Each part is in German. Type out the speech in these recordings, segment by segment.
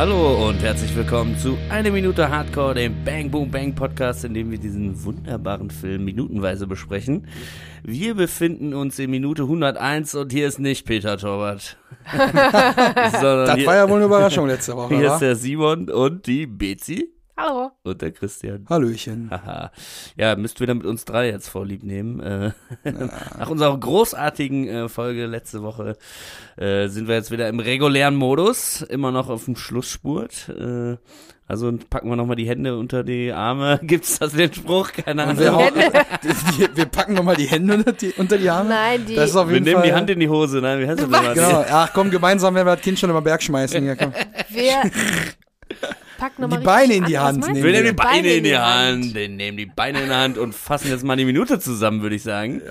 Hallo und herzlich willkommen zu Eine Minute Hardcore, dem Bang Boom Bang Podcast, in dem wir diesen wunderbaren Film minutenweise besprechen. Wir befinden uns in Minute 101 und hier ist nicht Peter Torwart. Sondern Das hier, war ja wohl eine Überraschung letzte Woche, hier ist wa? der Simon und die Bezi Hallo. und der Christian. Hallöchen. Haha. Ja, müsst wieder mit uns drei jetzt vorlieb nehmen. Äh, Nach unserer großartigen äh, Folge letzte Woche äh, sind wir jetzt wieder im regulären Modus, immer noch auf dem Schlussspurt. Also packen wir nochmal die Hände unter die Arme. Gibt's das den Spruch? Keine Ahnung. wir, Wir, hauen, die, wir packen nochmal die Hände unter die, unter die Arme. Nein, die. Das ist auf jeden nehmen Fall, die Hand in die Hose. Nein, wie heißt das? Genau. Ach komm, gemeinsam werden wir das Kind schon über den Berg schmeißen. Hier, komm. wir packen nochmal Die Beine in die an. Hand. Wir nehmen die Beine Beine in die Hand. Hand. Wir nehmen die Beine in die Hand und fassen jetzt mal die Minute zusammen, würde ich sagen.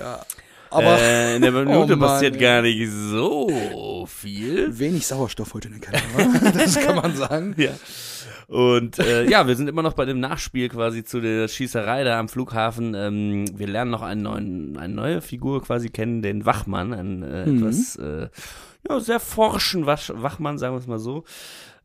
Aber äh, in der Minute Oh Mann, passiert ey. gar nicht so viel. wenig Sauerstoff heute in der Kamera. Das kann man sagen. Ja. Und äh, ja, wir sind immer noch bei dem Nachspiel quasi zu der Schießerei da am Flughafen. Ähm, wir lernen noch einen neuen, eine neue Figur quasi kennen, den Wachmann, einen äh, Mhm. etwas äh, ja, sehr forschen Wach Wachmann, sagen wir es mal so.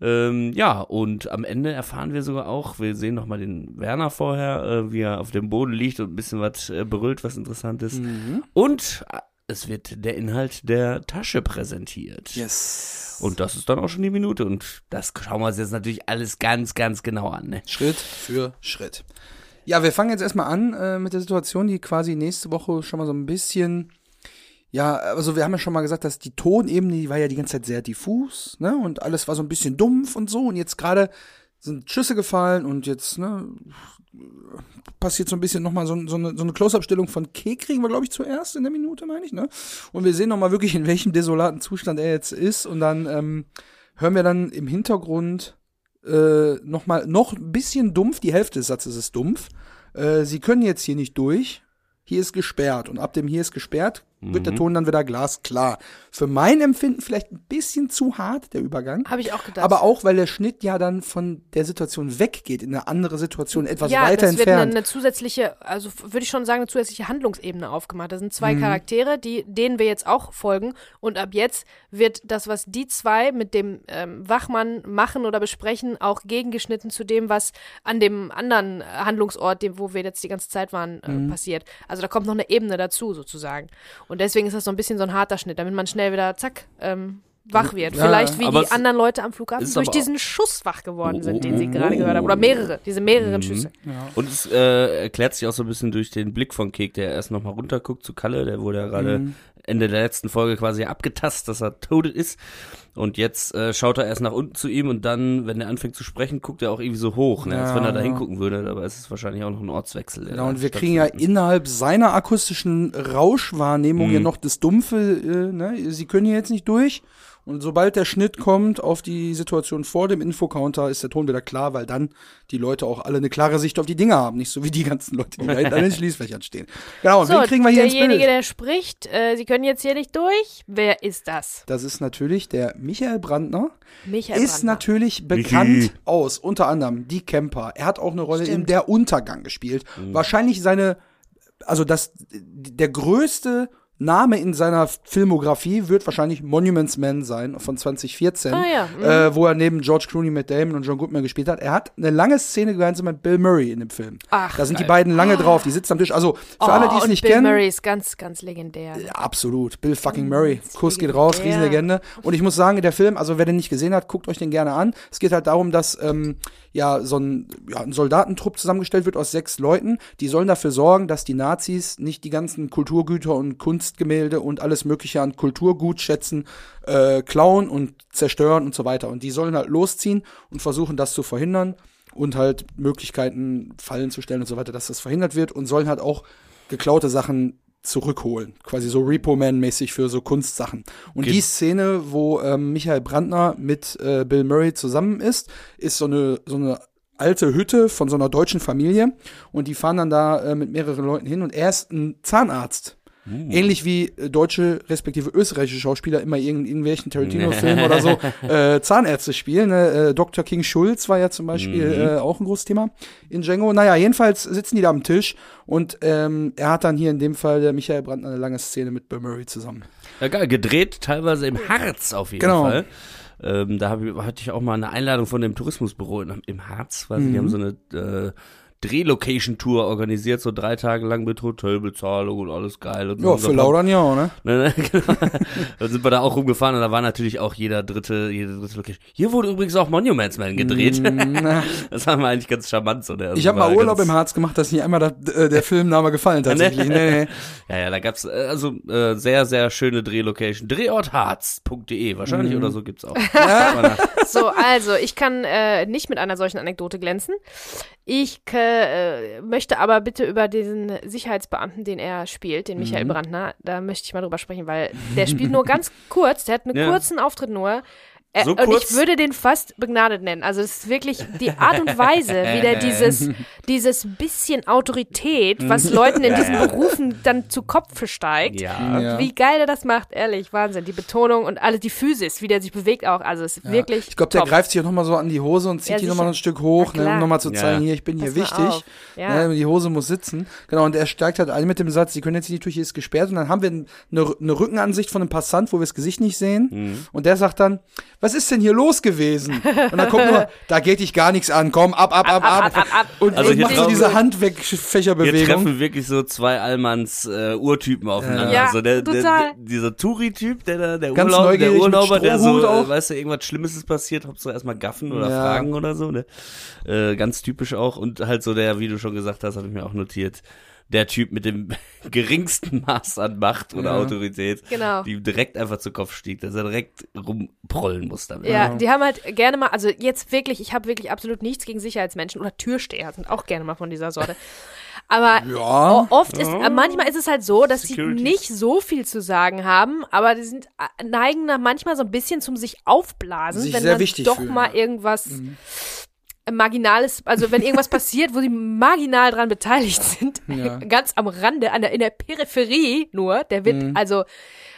Ähm, ja, und am Ende erfahren wir sogar auch, wir sehen noch mal den Werner vorher, äh, wie er auf dem Boden liegt und ein bisschen was äh, berüllt, was interessant ist. Mhm. Und äh, es wird der Inhalt der Tasche präsentiert. Yes. Und das ist dann auch schon die Minute. Und das schauen wir uns jetzt natürlich alles ganz, ganz genau an. Ne? Schritt für Schritt. Ja, wir fangen jetzt erstmal an äh, mit der Situation, die quasi nächste Woche schon mal so ein bisschen. Ja, also wir haben ja schon mal gesagt, dass die Tonebene, die war ja die ganze Zeit sehr diffus, ne? Und alles war so ein bisschen dumpf und so. Und jetzt gerade sind Schüsse gefallen und jetzt, ne, passiert so ein bisschen nochmal so, so eine, so eine Close-Up-Stellung von K kriegen wir, glaube ich, zuerst in der Minute, meine ich, ne? Und wir sehen nochmal wirklich, in welchem desolaten Zustand er jetzt ist. Und dann ähm, hören wir dann im Hintergrund äh, noch mal noch ein bisschen dumpf. Die Hälfte des Satzes ist dumpf. Äh, Sie können jetzt hier nicht durch. Hier ist gesperrt. Und ab dem hier ist gesperrt wird der Ton dann wieder glasklar. Für mein Empfinden vielleicht ein bisschen zu hart, der Übergang. Habe ich auch gedacht. Aber auch, weil der Schnitt ja dann von der Situation weggeht, in eine andere Situation, etwas ja, weiter das wird eine, entfernt. eine zusätzliche, also würde ich schon sagen, eine zusätzliche Handlungsebene aufgemacht. Das sind zwei Mhm. Charaktere, die, denen wir jetzt auch folgen. Und ab jetzt wird das, was die zwei mit dem ähm, Wachmann machen oder besprechen, auch gegengeschnitten zu dem, was an dem anderen äh, Handlungsort, dem, wo wir jetzt die ganze Zeit waren, äh, Mhm. passiert. Also da kommt noch eine Ebene dazu, sozusagen. Und deswegen ist das so ein bisschen so ein harter Schnitt, damit man schnell wieder, zack, ähm, wach wird. Ja, Vielleicht wie die anderen Leute am Flughafen durch diesen Schuss wach geworden Oh, sind, oh, den sie oh, gerade oh. gehört haben. Oder mehrere, diese mehreren Mhm. Schüsse. Und es äh, erklärt sich auch so ein bisschen durch den Blick von Kek, der erst nochmal runterguckt zu Kalle, der wurde ja gerade Mhm. Ende der letzten Folge quasi abgetastet, dass er tot ist. Und jetzt äh, schaut er erst nach unten zu ihm und dann, wenn er anfängt zu sprechen, guckt er auch irgendwie so hoch, ne? als Ja, wenn er da hingucken würde. Aber es ist wahrscheinlich auch noch ein Ortswechsel. Genau, und wir kriegen ja innerhalb seiner akustischen Rauschwahrnehmung Mhm. ja noch das Dumpfe, äh, ne? Sie können hier jetzt nicht durch. Und sobald der Schnitt kommt auf die Situation vor dem Infocounter, ist der Ton wieder klar, weil dann die Leute auch alle eine klare Sicht auf die Dinge haben. Nicht so wie die ganzen Leute, die da hinten an den Schließfächern stehen. Genau, und So, wen kriegen wir hier ins derjenige, Bild? der spricht, äh, Sie können jetzt hier nicht durch. Wer ist das? Das ist natürlich der Michael Brandner. Michael ist Brandner. natürlich bekannt aus unter anderem Die Camper. Er hat auch eine Rolle in Stimmt. Der Untergang gespielt. Wahrscheinlich seine, also das, der größte Name in seiner Filmografie wird wahrscheinlich Monuments Man sein von 2014, Ah ja, mhm. äh, wo er neben George Clooney, Matt Damon und John Goodman gespielt hat. Er hat eine lange Szene gemeinsam mit Bill Murray in dem Film. Ach, da sind die beiden lange drauf, die sitzen am Tisch. Also für alle, die es und nicht Bill kennen, Murray ist ganz, ganz legendär. ja, absolut. Bill fucking Murray. Kuss geht legendär. raus, Riesenlegende. Und ich muss sagen, der Film, also wer den nicht gesehen hat, guckt euch den gerne an. Es geht halt darum, dass ähm, ja so ein, ja, ein Soldatentrupp zusammengestellt wird aus sechs Leuten. Die sollen dafür sorgen, dass die Nazis nicht die ganzen Kulturgüter und Kunstgemälde und alles Mögliche an Kulturgutschätzen äh, klauen und zerstören und so weiter. Und die sollen halt losziehen und versuchen, das zu verhindern und halt Möglichkeiten Fallen zu stellen und so weiter, dass das verhindert wird und sollen halt auch geklaute Sachen zurückholen. Quasi so Repo-Man-mäßig für so Kunstsachen. Und Ge- die Szene, wo ähm, Michael Brandner mit äh, Bill Murray zusammen ist, ist so eine, so eine alte Hütte von so einer deutschen Familie. Und die fahren dann da äh, mit mehreren Leuten hin und er ist ein Zahnarzt. Ähnlich wie äh, deutsche respektive österreichische Schauspieler immer in irgendwelchen Tarantino-Filmen oder so äh, Zahnärzte spielen. Ne? Äh, Dr. King Schulz war ja zum Beispiel äh, auch ein großes Thema in Django. Naja, jedenfalls sitzen die da am Tisch und ähm, er hat dann hier in dem Fall der Michael Brandt eine lange Szene mit Bill Murray zusammen. Ja, geil, gedreht teilweise im Harz auf jeden Genau. Fall. Ähm, da hab ich, hatte ich auch mal eine Einladung von dem Tourismusbüro in, im Harz, weil Mhm. die haben so eine äh, Drehlocation-Tour organisiert, so drei Tage lang mit Hotelbezahlung und alles geil. Und so. Ja, Und für Laudern ja, ne? Ne, ne, genau. Dann sind wir da auch rumgefahren und da war natürlich auch jeder dritte, jede dritte Location. Hier wurde übrigens auch Monuments Man gedreht. Na, Das haben wir eigentlich ganz charmant so. Der, ich habe mal Urlaub im Harz gemacht, dass nicht einmal das, äh, der Filmname gefallen tatsächlich. Nee, nee. Ja, ja, da gab's äh, also äh, sehr, sehr schöne Drehlocation. Drehortharz.de wahrscheinlich Mhm. oder so gibt's auch. Nach- So, also, ich kann äh, nicht mit einer solchen Anekdote glänzen. Ich äh, möchte aber bitte über diesen Sicherheitsbeamten, den er spielt, den Michael Brandner, da möchte ich mal drüber sprechen, weil der spielt nur ganz kurz, der hat einen Ja. kurzen Auftritt nur. Äh, So und ich würde den fast begnadet nennen. Also es ist wirklich die Art und Weise, wie der dieses, dieses bisschen Autorität, was Leuten in diesen Berufen dann zu Kopf steigt, ja. Ja. wie geil der das macht, ehrlich, Wahnsinn. Die Betonung und alles, die Physis, wie der sich bewegt auch, also es ist wirklich Ich glaube, der greift sich auch nochmal so an die Hose und zieht Ja, die nochmal ein Stück hoch, ne, um nochmal zu Ja. zeigen, hier, ich bin hier Pass mal wichtig. Ja. Ne, die Hose muss sitzen. Genau, und er steigt halt ein mit dem Satz, Sie können jetzt in die Tür, hier ist gesperrt. Und dann haben wir eine, eine Rückenansicht von einem Passant, wo wir das Gesicht nicht sehen. Mhm. Und der sagt dann, was ist denn hier los gewesen? Und dann kommt nur, da geht dich gar nichts an, komm, ab, ab, ab, ab. ab, ab, ab. Und, Also hier macht so drauf- diese Handwegfächerbewegung. treffen wirklich so zwei Allmanns äh, Urtypen aufeinander. Ja, so der, der, total. dieser Touri-Typ, der da, der, Ganz Urlaub, der Urlauber, der so, äh, weißt du, irgendwas Schlimmes ist passiert, Hauptsache erstmal gaffen oder Ja. fragen oder so, ne? Äh, ganz typisch auch. Und halt so der, wie du schon gesagt hast, habe ich mir auch notiert, der Typ mit dem geringsten Maß an Macht oder Ja. Autorität, Genau. die ihm direkt einfach zu Kopf stieg, dass er direkt rumprollen muss damit. Ja, die haben halt gerne mal, also jetzt wirklich, ich habe wirklich absolut nichts gegen Sicherheitsmenschen oder Türsteher sind auch gerne mal von dieser Sorte. Aber Ja. oft ist, manchmal ist es halt so, dass Securities. sie nicht so viel zu sagen haben, aber die sind neigen da manchmal so ein bisschen zum sich aufblasen, Sich wenn sehr dann wichtig doch fühlen, mal ja. Mhm. Marginales, also wenn irgendwas passiert, wo sie marginal dran beteiligt sind, Ja. ganz am Rande, an der, in der Peripherie nur, der wird Mhm. also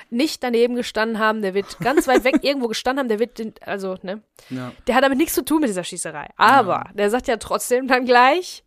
nicht daneben gestanden haben, der wird ganz weit weg irgendwo gestanden haben, der wird, den, also, ne, Ja. der hat damit nichts zu tun mit dieser Schießerei. Aber der sagt ja trotzdem dann gleich,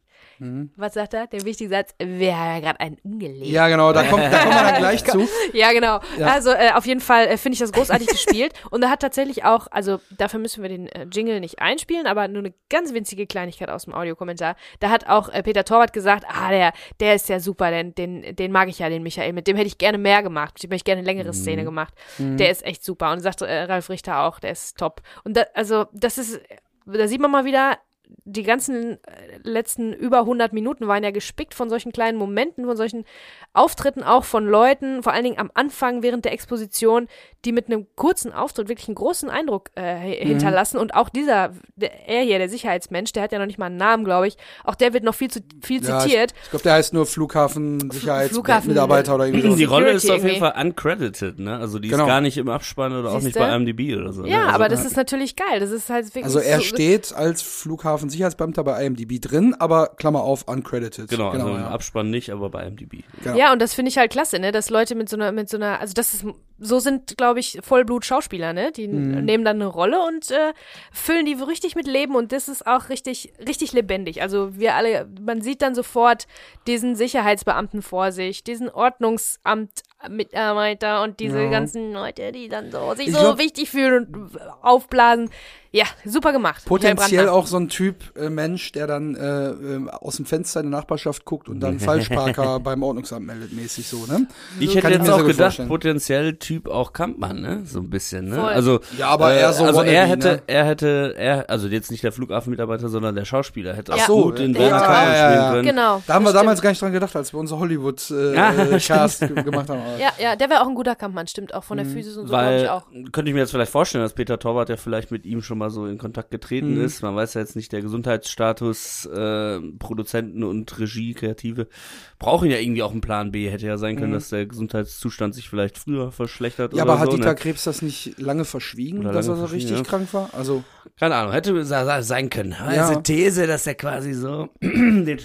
was sagt er? Der wichtige Satz, wir haben ja gerade einen umgelegt. Mhm. ja, genau, da kommt, da kommen wir dann gleich zu. Ja, genau. Ja. Also äh, auf jeden Fall äh, finde ich das großartig gespielt. Und er hat tatsächlich auch, also dafür müssen wir den äh, Jingle nicht einspielen, aber nur eine ganz winzige Kleinigkeit aus dem Audiokommentar. Da hat auch äh, Peter Torwart gesagt, ah, der, der ist ja super, den, den, den mag ich ja, den Michael. Mit dem hätte ich gerne mehr gemacht. Mit dem hätte ich gerne eine längere Szene gemacht. Der ist echt super. Und sagt äh, Ralf Richter auch, der ist top. Und da, also das ist, da sieht man mal wieder, die ganzen äh, letzten über 100 Minuten waren ja gespickt von solchen kleinen Momenten, von solchen Auftritten auch von Leuten, vor allen Dingen am Anfang während der Exposition, die mit einem kurzen Auftritt wirklich einen großen Eindruck äh, hi- hinterlassen. Und auch dieser, der, er hier, der Sicherheitsmensch, der hat ja noch nicht mal einen Namen, glaube ich, auch der wird noch viel zu viel Ja, zitiert. Ich, ich glaube, der heißt nur Flughafen, Flughafen- Sicherheitsmitarbeiter oder irgendwie Die so. Rolle ist auf Security jeden Fall uncredited, ne? Also die Genau. ist gar nicht im Abspann oder auch nicht Siehste? bei IMDb oder so. Ja, ne? also, aber das ist natürlich geil. Das ist halt wirklich Also er so, steht als Flughafen-Sicherheitsbeamter bei IMDb drin, aber Klammer auf, uncredited. Genau, also im ja. Abspann nicht, aber bei IMDb. Genau. Ja, und das finde ich halt klasse, ne, dass Leute mit so einer, mit so einer, also das ist, so sind, glaube ich, Vollblut-Schauspieler, ne, die Mhm. nehmen dann eine Rolle und äh, füllen die richtig mit Leben und das ist auch richtig, richtig lebendig. Also wir alle, man sieht dann sofort diesen Sicherheitsbeamten vor sich, diesen Ordnungsamt-Mitarbeiter und diese Ja. ganzen Leute, die dann so sich Ich so glaub- wichtig fühlen und aufblasen. Ja, super gemacht. Potenziell auch so ein Typ äh, Mensch, der dann äh, ähm, aus dem Fenster in der Nachbarschaft guckt und dann Falschparker beim Ordnungsamt meldet, mäßig so, ne? Ich Kann hätte jetzt mir auch gedacht, vorstellen. potenziell Typ auch Kampmann, ne? So ein bisschen, ne? Voll. Also, Ja, aber eher so also er hätte, ne? er hätte, er, also jetzt nicht der Flughafenmitarbeiter, sondern der Schauspieler hätte auch so, gut in ja, Werner ja, ja, können. Genau. Da haben wir das damals stimmt. gar nicht dran gedacht, als wir unser Hollywood äh, Ja, äh, Cast gemacht haben. Ja, ja, der wäre auch ein guter Kampfmann, stimmt, auch von der Physis und so, glaube ich Weil, auch. könnte ich mir jetzt vielleicht vorstellen, dass Peter Torwart ja vielleicht mit ihm schon mal so in Kontakt getreten Mhm. ist. Man weiß ja jetzt nicht, der Gesundheitsstatus, äh, Produzenten und Regie, Kreative, brauchen ja irgendwie auch einen Plan B. Hätte ja sein können, Mhm. dass der Gesundheitszustand sich vielleicht früher verschlechtert Ja, oder aber hat so. Dieter ne? Krebs das nicht lange verschwiegen, Oder dass lange er so richtig ja. krank war? Also, Keine Ahnung, hätte sein können. Aber Ja. Diese These, dass er quasi so den,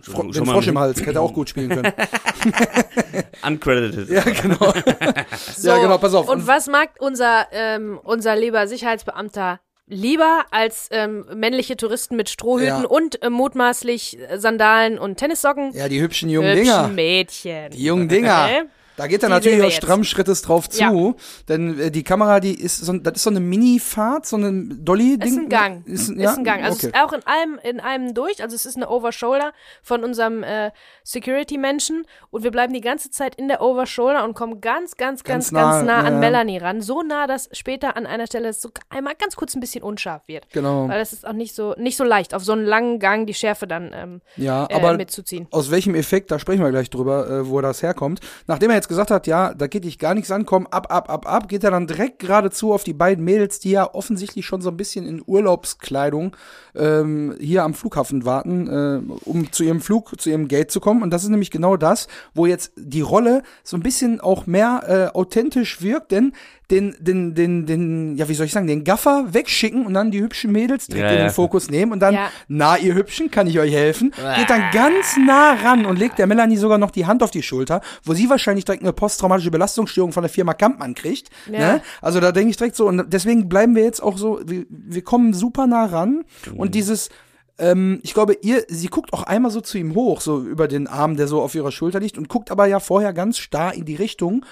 Fro schon den mal Frosch im Hals hätte er auch gut spielen können. uncredited. ja, genau. So, ja, genau, pass auf. Und was mag unser, ähm, unser lieber Sicherheitsbeamter lieber als ähm, männliche Touristen mit Strohhüten Ja. und äh, mutmaßlich äh, Sandalen und Tennissocken? ja, die hübschen jungen Hübschen Dinger. Mädchen. Die jungen Dinger. Da geht er natürlich auch jetzt. stramm Schrittes drauf zu, Ja. denn äh, die Kamera, die ist so, das ist so eine Mini-Fahrt, so eine Dolly-Ding. Ist ein Gang. Ist, ein- Ist ja? ein Gang. Also okay. auch in allem, in allem durch. Also es ist eine Overshoulder von unserem äh, Security-Menschen und wir bleiben die ganze Zeit in der Overshoulder und kommen ganz, ganz, ganz, Ganz nah, ganz nah ja, an ja. Melanie ran. So nah, dass später an einer Stelle es so einmal ganz kurz ein bisschen unscharf wird. Genau. Weil es ist auch nicht so, nicht so leicht, auf so einen langen Gang die Schärfe dann ähm, Ja, äh, aber mitzuziehen. aus welchem Effekt, da sprechen wir gleich drüber, äh, wo das herkommt. Nachdem er jetzt gesagt hat, ja, da geht dich gar nichts an, komm, ab, ab, ab, ab, geht er dann direkt geradezu auf die beiden Mädels, die ja offensichtlich schon so ein bisschen in Urlaubskleidung ähm, hier am Flughafen warten, äh, um zu ihrem Flug, zu ihrem Gate zu kommen. Und das ist nämlich genau das, wo jetzt die Rolle so ein bisschen auch mehr äh, authentisch wirkt, denn den, den, den, den, ja, wie soll ich sagen, den Gaffer wegschicken und dann die hübschen Mädels direkt Ja, in den ja. Fokus nehmen und dann, Ja. na, ihr Hübschen, kann ich euch helfen? Geht dann ganz nah ran und legt der Melanie sogar noch die Hand auf die Schulter, wo sie wahrscheinlich direkt eine posttraumatische Belastungsstörung von der Firma Kampmann kriegt. Ja. Ne? Also da denke ich direkt so, und deswegen bleiben wir jetzt auch so, wir, wir kommen super nah ran und dieses, ähm, ich glaube, ihr, sie guckt auch einmal so zu ihm hoch, so über den Arm, der so auf ihrer Schulter liegt und guckt aber ja vorher ganz starr in die Richtung,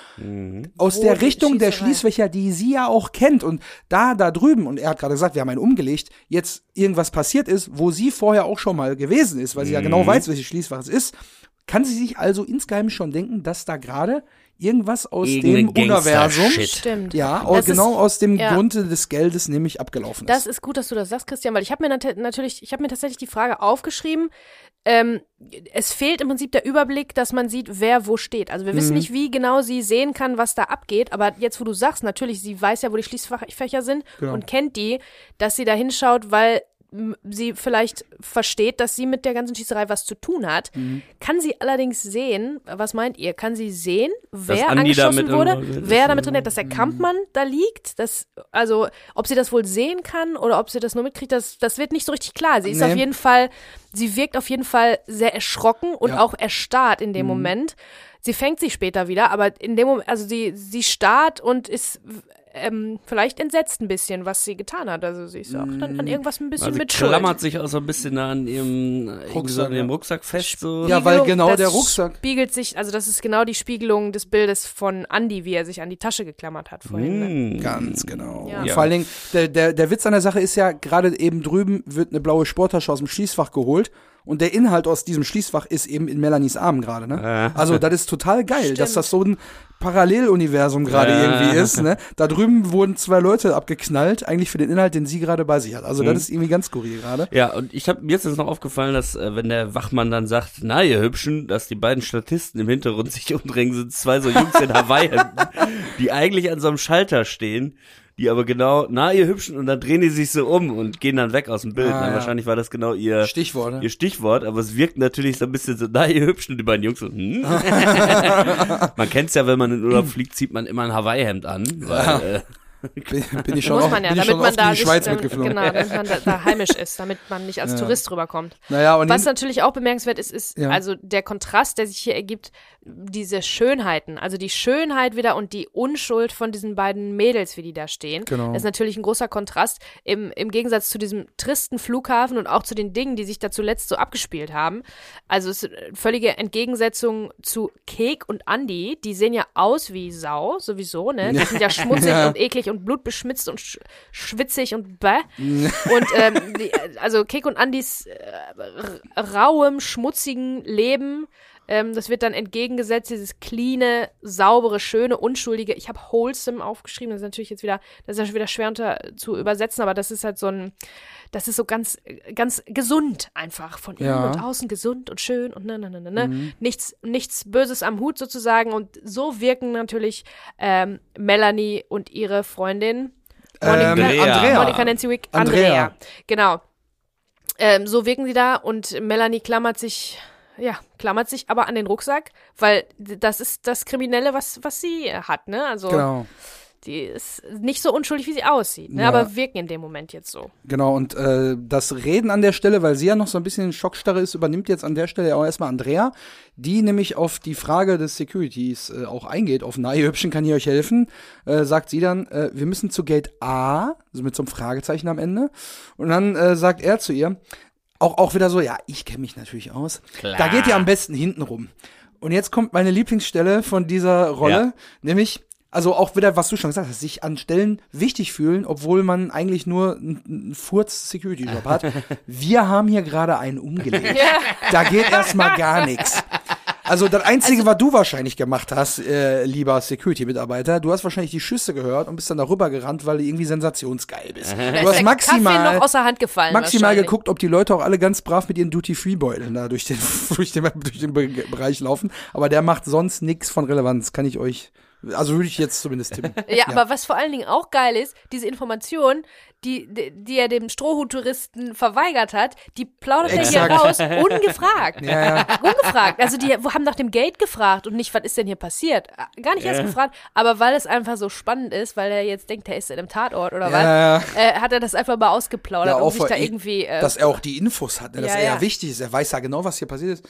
aus Wo der Richtung der. Schließfächer, die sie ja auch kennt. Und da, da drüben, und er hat gerade gesagt, wir haben einen umgelegt, jetzt irgendwas passiert ist, wo sie vorher auch schon mal gewesen ist, weil sie ja genau weiß, welches Schließfach es ist, kann sie sich also insgeheim schon denken, dass da gerade irgendwas aus dem Universum. Stimmt. ja, Das genau ist- aus dem ja. Grunde des Geldes nämlich abgelaufen ist. Das ist gut, dass du das sagst, Christian, weil ich habe mir nat natürlich, ich habe mir tatsächlich die Frage aufgeschrieben. Ähm, es fehlt im Prinzip der Überblick, dass man sieht, wer wo steht. Also wir Mhm. wissen nicht, wie genau sie sehen kann, was da abgeht. Aber jetzt, wo du sagst, natürlich, sie weiß ja, wo die Schließfächer sind Genau. und kennt die, dass sie da hinschaut, weil sie vielleicht versteht, dass sie mit der ganzen Schießerei was zu tun hat. Mhm. Kann sie allerdings sehen, was meint ihr? Kann sie sehen, wer angeschossen wurde, wer damit drin ist, dass der Kampfmann da liegt? Das, also, ob sie das wohl sehen kann oder ob sie das nur mitkriegt, das, das wird nicht so richtig klar. Sie ist Nee. auf jeden Fall, sie wirkt auf jeden Fall sehr erschrocken und Ja. auch erstarrt in dem Moment. Sie fängt sich später wieder, aber in dem Moment, also sie, sie starrt und ist ähm, vielleicht entsetzt ein bisschen, was sie getan hat. Also sie ist auch dann an irgendwas ein bisschen Also mit Schuld. klammert sich auch so ein bisschen an ihrem Rucksack, an dem ja. Rucksack fest. So. Ja, weil genau das der Rucksack- spiegelt sich, also das ist genau die Spiegelung des Bildes von Andy, wie er sich an die Tasche geklammert hat vorhin. Ne? Hm. Ganz genau. Ja. Und Ja. Vor allen Dingen, der, der, der Witz an der Sache ist ja, gerade eben drüben wird eine blaue Sporttasche aus dem Schließfach geholt. Und der Inhalt aus diesem Schließfach ist eben in Melanies Arm gerade, ne? Ja. Also, das ist total geil, Stimmt. dass das so ein Paralleluniversum gerade Ja. irgendwie ist, ne? Da drüben wurden zwei Leute abgeknallt, eigentlich für den Inhalt, den sie gerade bei sich hat. Also, das ist irgendwie ganz skurril gerade. Ja, und ich habe mir jetzt noch aufgefallen, dass äh, wenn der Wachmann dann sagt, na ihr Hübschen, dass die beiden Statisten im Hintergrund sich umdrängen, sind zwei so Jungs in Hawaii, die eigentlich an so einem Schalter stehen, die aber genau, na ihr Hübschen, und dann drehen die sich so um und gehen dann weg aus dem Bild. Ah, Na, ja. Wahrscheinlich war das genau ihr Stichwort, ne? ihr Stichwort, aber es wirkt natürlich so ein bisschen so, na ihr Hübschen, und die beiden Jungs so, hm? man kennt's ja, wenn man in Urlaub fliegt, zieht man immer ein Hawaii-Hemd an, weil, äh, Bin, bin ich schon Muss auch, man ja, damit man da in die Schweiz dann, mitgeflogen. Genau, damit man da, da heimisch ist, damit man nicht als Tourist rüberkommt. Naja, und Was natürlich auch bemerkenswert ist, ist Ja. also der Kontrast, der sich hier ergibt, diese Schönheiten, also die Schönheit wieder und die Unschuld von diesen beiden Mädels, wie die da stehen. Genau. Das ist natürlich ein großer Kontrast im, im Gegensatz zu diesem tristen Flughafen und auch zu den Dingen, die sich da zuletzt so abgespielt haben. Also es ist eine völlige Entgegensetzung zu Kek und Andy. Die sehen ja aus wie Sau, sowieso, ne? Die sind ja schmutzig Ja. und eklig und blutbeschmitzt und sch schwitzig und bäh. und ähm, die, also Kek und Andys äh, rauem, schmutzigen Leben. Ähm, das wird dann entgegengesetzt, dieses cleane, saubere, schöne, unschuldige. Ich habe wholesome aufgeschrieben. Das ist natürlich jetzt wieder, das ist ja schon wieder schwer unter, zu übersetzen, aber das ist halt so ein, das ist so ganz, ganz gesund einfach von innen Ja. und außen gesund und schön und ne, ne, ne, ne, ne. Nichts, nichts Böses am Hut sozusagen. Und so wirken natürlich ähm, Melanie und ihre Freundin Monika, Ähm, Andrea. Monika Nancy Wick, Andrea. Andrea. Genau. Ähm, so wirken sie da und Melanie klammert sich, ja, klammert sich aber an den Rucksack, weil das ist das Kriminelle, was, was sie hat, ne? Also Genau. die ist nicht so unschuldig, wie sie aussieht, ne? Ja. Aber wirken in dem Moment jetzt so. Genau, und äh, das Reden an der Stelle, weil sie ja noch so ein bisschen in Schockstarre ist, übernimmt jetzt an der Stelle auch erstmal Andrea, die nämlich auf die Frage des Securities äh, auch eingeht, auf na, ihr Hübschen, kann ich euch helfen? Äh, sagt sie dann, äh, wir müssen zu Gate A, also mit so einem Fragezeichen am Ende. Und dann äh, sagt er zu ihr, auch, auch wieder so, ja, ich kenne mich natürlich aus. Klar. Da geht ihr am besten hinten rum. Und jetzt kommt meine Lieblingsstelle von dieser Rolle, Ja. nämlich, also auch wieder, was du schon gesagt hast, sich an Stellen wichtig fühlen, obwohl man eigentlich nur einen einen Furz-Security-Job hat. Wir haben hier gerade einen umgelegt. Da geht erstmal gar nichts. Also das Einzige, was du wahrscheinlich gemacht hast, äh, lieber Security-Mitarbeiter, du hast wahrscheinlich die Schüsse gehört und bist dann darüber gerannt, weil du irgendwie sensationsgeil bist. Du hast maximal noch aus der Hand gefallen. maximal geguckt, ob die Leute auch alle ganz brav mit ihren Duty-Free-Beuteln da durch den, durch den, durch den Be Bereich laufen. Aber der macht sonst nichts von Relevanz, kann ich euch, also würde ich jetzt zumindest tippen. Ja, aber was vor allen Dingen auch geil ist, diese Information, die, die, die er dem Strohhut-Touristen verweigert hat, die plaudert er hier raus, ungefragt. Ja, ja. Ungefragt. Also die haben nach dem Gate gefragt und nicht, was ist denn hier passiert? Gar nicht erst gefragt, aber weil es einfach so spannend ist, weil er jetzt denkt, er ist in einem Tatort oder was, Ja, ja. Äh, hat er das einfach mal ausgeplaudert, Ja, um sich da irgendwie. Äh, dass er auch die Infos hat, ne, dass Ja, er ja ja. wichtig ist. Er weiß ja genau, was hier passiert ist.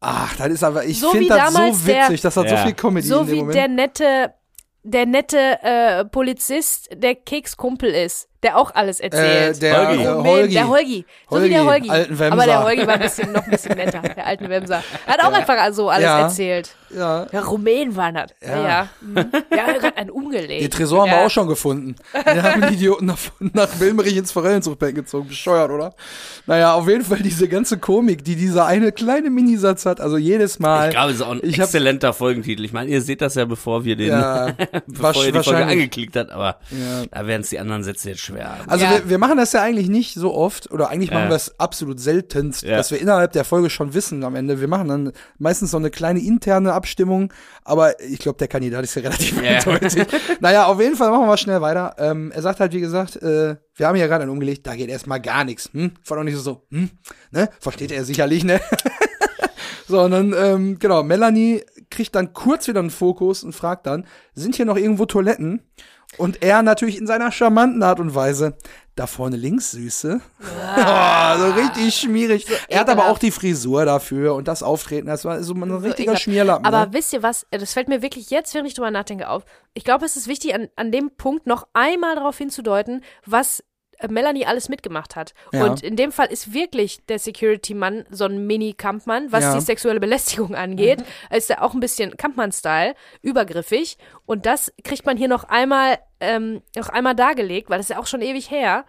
Ach, das ist aber, ich So wie finde das so damals der- witzig, das hat so Ja. viel Comedy in so dem wie Moment. der nette, der nette äh, Polizist, der Kekskumpel ist, der auch alles erzählt. äh, der Holgi. äh, Moment, Holgi. Der Holgi. So wie der Holgi, Holgi. alten Wemser. Aber der Holgi war ein bisschen, noch ein bisschen netter, der alten Wemser. Er hat auch einfach so alles Ja. erzählt. Ja. Ja, Rumänen waren das. Ja. Ja. Ja, mhm. ja hat einen umgelegt. Den Tresor haben ja. wir auch schon gefunden. Den haben die Idioten nach, nach Wilmerich ins Forellenzuchtbecken gezogen. Bescheuert, oder? Naja, auf jeden Fall diese ganze Komik, die dieser eine kleine Minisatz hat, also jedes Mal. Ich glaube, es ist auch ein Ich hab- exzellenter Folgentitel. Ich meine, ihr seht das ja, bevor wir den, Ja, bevor ihr die Folge wahrscheinlich. angeklickt habt, aber Ja. da werden es die anderen Sätze jetzt schwer haben. Also Ja. wir, wir machen das ja eigentlich nicht so oft, oder eigentlich machen Ja. wir es absolut seltenst, Ja. dass wir innerhalb der Folge schon wissen am Ende. Wir machen dann meistens so eine kleine interne Abstimmung, aber ich glaube, der Kandidat ist ja relativ Ja. eindeutig. naja, auf jeden Fall machen wir mal schnell weiter. Ähm, er sagt halt, wie gesagt, äh, wir haben ja gerade einen umgelegt, da geht erstmal gar nichts. Hm? War doch nicht so, hm? ne? Versteht er sicherlich, ne? so, und dann, ähm, genau, Melanie kriegt dann kurz wieder einen Fokus und fragt dann, sind hier noch irgendwo Toiletten? Und er natürlich in seiner charmanten Art und Weise, da vorne links, Süße. Oh, so richtig schmierig. er hat aber auch die Frisur dafür und das Auftreten. Das war so ein So richtiger ekelhaft. Schmierlappen. Aber ne? wisst ihr was? Das fällt mir wirklich jetzt, während ich drüber nachdenke, auf. Ich glaube, es ist wichtig, an, an dem Punkt noch einmal darauf hinzudeuten, was Melanie alles mitgemacht hat. Ja. Und in dem Fall ist wirklich der Security-Mann so ein Mini-Kampfmann, was Ja. die sexuelle Belästigung angeht. Ist er auch ein bisschen Kampfmann-Style, übergriffig. Und das kriegt man hier noch einmal, ähm, noch einmal dargelegt, weil das ist ja auch schon ewig her,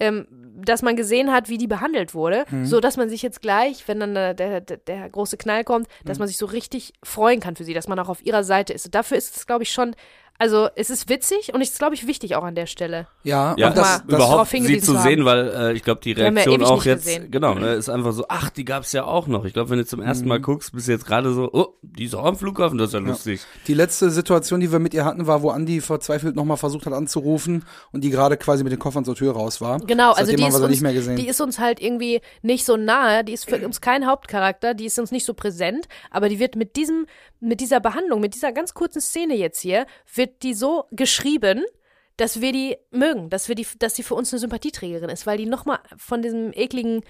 ähm, dass man gesehen hat, wie die behandelt wurde, Mhm. so dass man sich jetzt gleich, wenn dann der, der, der, große Knall kommt, Mhm. dass man sich so richtig freuen kann für sie, dass man auch auf ihrer Seite ist. Und dafür ist es, glaube ich, schon, also es ist witzig und es ist, glaube ich, wichtig auch an der Stelle. ja, Ja, und das, mal das überhaupt sie zu zu sehen, haben. weil äh, ich glaube, die haben ja Reaktion ewig auch jetzt, gesehen. genau, ne, ist einfach so, ach, die gab's ja auch noch. Ich glaube, wenn du zum ersten Mhm. Mal guckst, bist du jetzt gerade so, oh, die ist auch am Flughafen, das ist ja lustig. Die letzte Situation, die wir mit ihr hatten, war, wo Andi verzweifelt nochmal versucht hat anzurufen und die gerade quasi mit den Koffern zur Tür raus war. Genau, also die haben ist, uns, nicht mehr gesehen. die ist uns halt irgendwie nicht so nahe, die ist für uns kein Hauptcharakter, die ist uns nicht so präsent, aber die wird mit diesem, mit dieser Behandlung, mit dieser ganz kurzen Szene jetzt hier, wird die so geschrieben, dass wir die mögen, dass wir die, dass sie für uns eine Sympathieträgerin ist, weil die nochmal von diesem ekligen,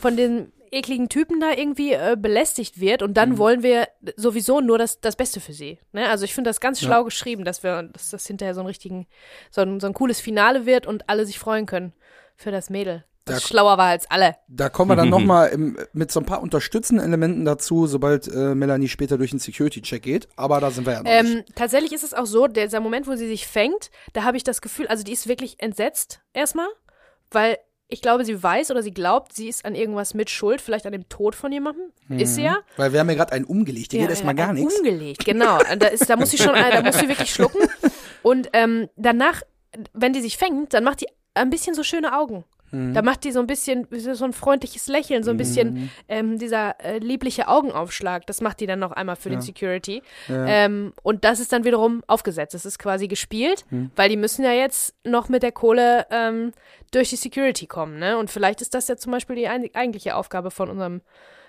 von dem ekligen Typen da irgendwie äh, belästigt wird und Mhm. dann wollen wir sowieso nur das, das Beste für sie. Ne? Also ich finde das ganz schlau geschrieben, dass wir, dass das hinterher so ein richtigen, so ein, so ein cooles Finale wird und alle sich freuen können für das Mädel. Das Da- schlauer war als alle. Da kommen wir dann nochmal mit so ein paar unterstützenden Elementen dazu, sobald äh, Melanie später durch den Security-Check geht. Aber da sind wir ja noch nicht. Ähm, tatsächlich ist es auch so, dieser Moment, wo sie sich fängt, da habe ich das Gefühl, also die ist wirklich entsetzt erstmal, weil ich glaube, sie weiß oder sie glaubt, sie ist an irgendwas mit Schuld, vielleicht an dem Tod von jemandem. Ist sie ja. Weil wir haben ja gerade einen umgelegt, die geht erstmal gar ein nichts. Umgelegt, genau. Da, ist, da muss sie schon, äh, da muss sie wirklich schlucken. Und ähm, danach, wenn die sich fängt, dann macht die ein bisschen so schöne Augen. Mhm. Da macht die so ein bisschen so ein freundliches Lächeln, so ein bisschen ähm, dieser äh, liebliche Augenaufschlag. Das macht die dann noch einmal für den Security. Ähm, und das ist dann wiederum aufgesetzt. Das ist quasi gespielt, Mhm. weil die müssen ja jetzt noch mit der Kohle ähm, durch die Security kommen. Ne? Und vielleicht ist das ja zum Beispiel die ein eigentliche Aufgabe von unserem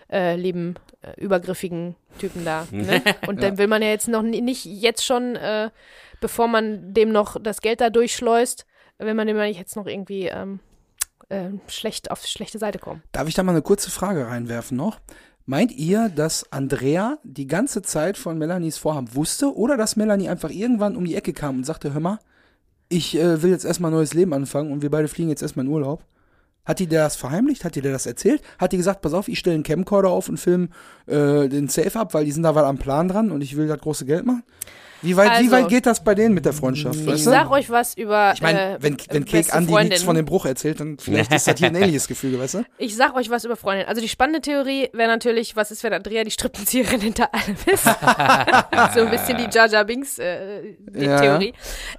äh, lieben, äh, übergriffigen Typen da. Ne? Und dann will man ja jetzt noch ni- nicht jetzt schon, äh, bevor man dem noch das Geld da durchschleust, will man dem ja nicht jetzt noch irgendwie ähm, äh, schlecht auf die schlechte Seite kommen. Darf ich da mal eine kurze Frage reinwerfen noch? Meint ihr, dass Andrea die ganze Zeit von Melanies Vorhaben wusste oder dass Melanie einfach irgendwann um die Ecke kam und sagte, hör mal, ich äh, will jetzt erstmal ein neues Leben anfangen und wir beide fliegen jetzt erstmal in Urlaub? Hat die das verheimlicht? Hat die das erzählt? Hat die gesagt, pass auf, ich stelle einen Camcorder auf und film äh, den Safe ab, weil die sind da mal am Plan dran und ich will das große Geld machen? Wie weit, wie Also, weit geht das bei denen mit der Freundschaft? Ich weißt du? sag euch was über. Ich meine, äh, wenn, wenn Cake Andy Freundin. nichts von dem Bruch erzählt, dann vielleicht ist das hier ein ähnliches Gefühl, weißt du? Ich sag euch was über Freundinnen. Also die spannende Theorie wäre natürlich, was ist, wenn Andrea die Strippenzieherin hinter allem ist? so ein bisschen die Jar Binks äh, die Ja. Theorie.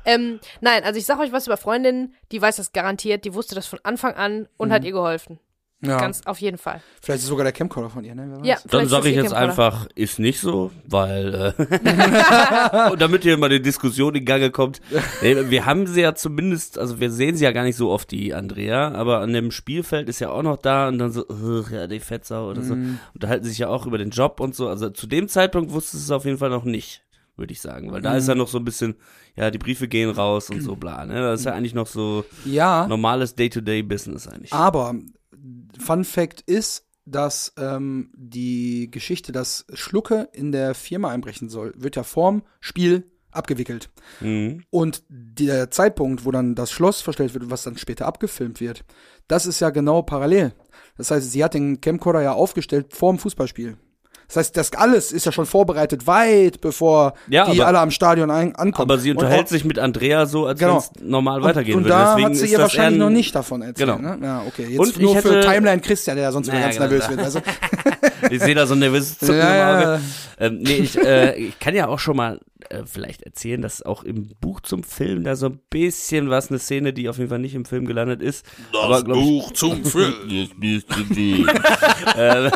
Ähm, nein, also ich sag euch was über Freundinnen, die weiß das garantiert, die wusste das von Anfang an und Mhm. hat ihr geholfen. Ja. Ganz auf jeden Fall. Vielleicht ist sogar der Camcorder von ihr, ne? Ja, Dann sage ich jetzt Camcorder. einfach, ist nicht so, weil äh, und damit hier mal eine Diskussion in Gange kommt. Wir haben sie ja zumindest, also wir sehen sie ja gar nicht so oft, die Andrea, aber an dem Spielfeld ist ja auch noch da und dann so, "Ugh, ja, die Fetzer oder so. Mhm. Unterhalten sich ja auch über den Job und so. Also zu dem Zeitpunkt wusste es auf jeden Fall noch nicht, würde ich sagen. Weil da ist ja Mhm. noch so ein bisschen, ja, die Briefe gehen raus und so bla. Ne? Das ist ja eigentlich noch so Ja, normales Day-to-Day-Business eigentlich. aber Fun Fact ist, dass ähm, die Geschichte, dass Schlucke in der Firma einbrechen soll, wird ja vorm Spiel abgewickelt. Mhm. Und der Zeitpunkt, wo dann das Schloss verstellt wird, was dann später abgefilmt wird, das ist ja genau parallel. Das heißt, sie hat den Camcorder ja aufgestellt vorm Fußballspiel. Das heißt, das alles ist ja schon vorbereitet, weit bevor Ja, die aber- alle am Stadion ein, ankommen. Aber sie Und unterhält auch- sich mit Andrea so, als Genau. wenn es normal und, weitergehen und würde. da Deswegen hat sie ihr wahrscheinlich noch nicht davon erzählt. Genau. Ne? Ja, okay. Jetzt Und nur für hätte- Timeline Christian, der ja sonst immer Naja, ganz genau, nervös wird. Also, Ich sehe da so ein nervöses Zucken Ja, im. Auge. Ähm, nee, ich, äh, ich kann ja auch schon mal äh, vielleicht erzählen, dass auch im Buch zum Film da so ein bisschen was, eine Szene, die auf jeden Fall nicht im Film gelandet ist. aber, glaub ich, zum Film. äh,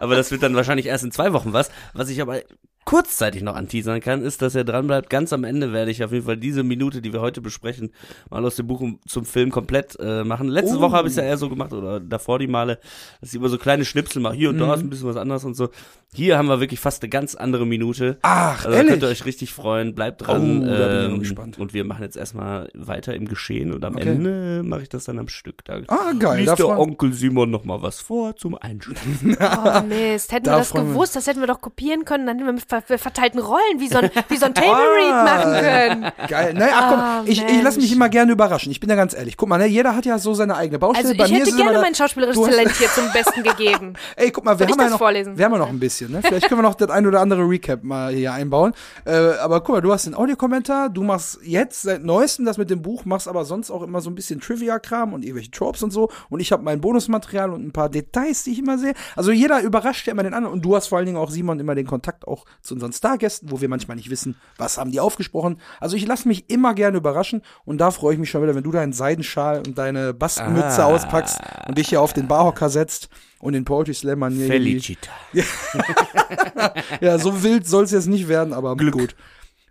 aber das wird dann wahrscheinlich erst in zwei Wochen was. Was ich aber kurzzeitig noch anteasern kann, ist, dass er dran bleibt. Ganz am Ende werde ich auf jeden Fall diese Minute, die wir heute besprechen, mal aus dem Buch zum Film komplett äh, machen. Letzte Oh. Woche habe ich es ja eher so gemacht oder davor die Male, dass ich immer so kleine Schnipsel mache. Hier und Mhm. da ist ein bisschen was anderes und so. Hier haben wir wirklich fast eine ganz andere Minute. ach, Also da ehrlich? könnt ihr euch richtig freuen, bleibt dran. Oh, da bin ich ähm, gespannt. und wir machen jetzt erstmal weiter im Geschehen und am Okay. Ende mache ich das dann am Stück. Da ah, geil. Da liest der Onkel Simon noch mal was vor zum Einschlafen. Oh Mist, hätten Da wir das freuen wir gewusst, das hätten wir doch kopieren können, dann hätten wir mit verteilten Rollen wie so ein, wie so ein Table Read machen können. Geil. Naja, ach komm, Ah, ich, ich lasse mich immer gerne überraschen. Ich bin da ganz ehrlich. Guck mal, ne, jeder hat ja so seine eigene Baustelle. Also Bei ich hätte gerne mein schauspielerisches Talent hier zum Besten gegeben. Ey, guck mal, wir Soll haben ja noch, vorlesen? wir haben ja noch ein bisschen, ne? Vielleicht können wir noch das ein oder andere Recap mal hier einbauen. Äh, aber guck mal, du hast den Audiokommentar, du machst jetzt seit neuestem das mit dem Buch, machst aber sonst auch immer so ein bisschen Trivia-Kram und irgendwelche Tropes und so. Und ich habe mein Bonusmaterial und ein paar Details, die ich immer sehe. Also jeder überrascht ja immer den anderen. Und du hast vor allen Dingen auch, Simon, immer den Kontakt auch zu unseren Stargästen, wo wir manchmal nicht wissen, was haben die aufgesprochen. Also ich lasse mich immer gerne überraschen und da freue ich mich schon wieder, wenn du deinen Seidenschal und deine Bastenmütze Ah. auspackst und dich hier auf den Barhocker setzt und den Poetry Slam an Felicita. ja, so wild soll es jetzt nicht werden, aber gut.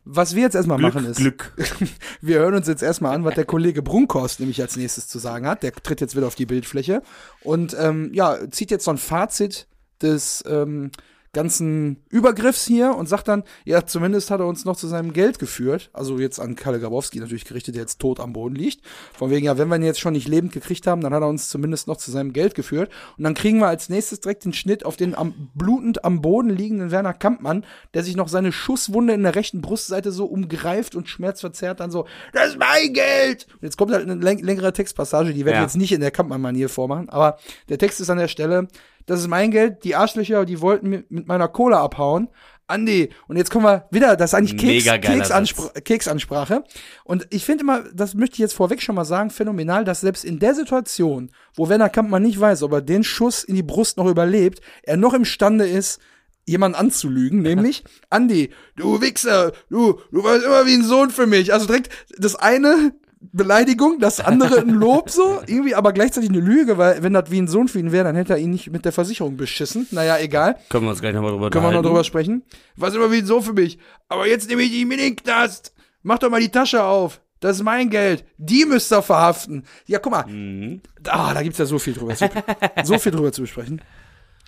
Was wir jetzt erstmal machen ist, Glück. wir hören uns jetzt erstmal an, was der Kollege Brunkhorst nämlich als nächstes zu sagen hat. Der tritt jetzt wieder auf die Bildfläche und ähm, ja, zieht jetzt so ein Fazit des ähm, ganzen Übergriffs hier und sagt dann, ja, zumindest hat er uns noch zu seinem Geld geführt. Also jetzt an Kalle Grabowski natürlich gerichtet, der jetzt tot am Boden liegt. Von wegen, ja, wenn wir ihn jetzt schon nicht lebend gekriegt haben, dann hat er uns zumindest noch zu seinem Geld geführt. Und dann kriegen wir als nächstes direkt den Schnitt auf den am, blutend am Boden liegenden Werner Kampmann, der sich noch seine Schusswunde in der rechten Brustseite so umgreift und schmerzverzerrt dann so, das ist mein Geld! Und jetzt kommt halt eine läng längere Textpassage, die werde ich Ja. jetzt nicht in der Kampmann-Manier vormachen, aber der Text ist an der Stelle, das ist mein Geld, die Arschlöcher, die wollten mit, meiner Kohle abhauen. Andi, und jetzt kommen wir wieder, das ist eigentlich Keks, Keksanspr Keksansprache. Und ich finde immer, das möchte ich jetzt vorweg schon mal sagen, phänomenal, dass selbst in der Situation, wo Werner Kampmann nicht weiß, ob er den Schuss in die Brust noch überlebt, er noch imstande ist, jemanden anzulügen, nämlich Andi, du Wichser, du, du warst immer wie ein Sohn für mich. Also direkt das eine Beleidigung, das andere ein Lob so, irgendwie aber gleichzeitig eine Lüge, weil wenn das wie ein Sohn für ihn wäre, dann hätte er ihn nicht mit der Versicherung beschissen. Naja, egal. Können wir uns gleich nochmal drüber Können wir noch drüber sprechen? Was immer wie ein Sohn für mich. Aber jetzt nehme ich die mit in den Knast. Mach doch mal die Tasche auf. Das ist mein Geld. Die müsst ihr verhaften. Ja, guck mal. Mhm. Ah, da gibt's ja so viel drüber zu, so viel drüber zu besprechen.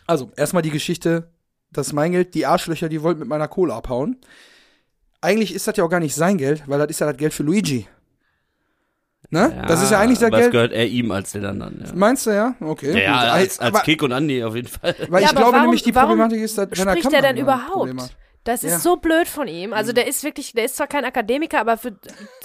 Also, erstmal die Geschichte, das ist mein Geld, die Arschlöcher, die wollten mit meiner Kohle abhauen. Eigentlich ist das ja auch gar nicht sein Geld, weil das ist ja das Geld für Luigi. Ne? das ist ja eigentlich das es Geld. gehört eher ihm als den anderen. Ja, Meinst du ja? Okay. ja, gut. als, als aber, Kek und Andi auf jeden Fall. weil Ja, ich glaube warum- nämlich, die Problematik ist, dass Werner Spricht er denn überhaupt? Das ist Ja. so blöd von ihm. Also der ist wirklich, der ist zwar kein Akademiker, aber für,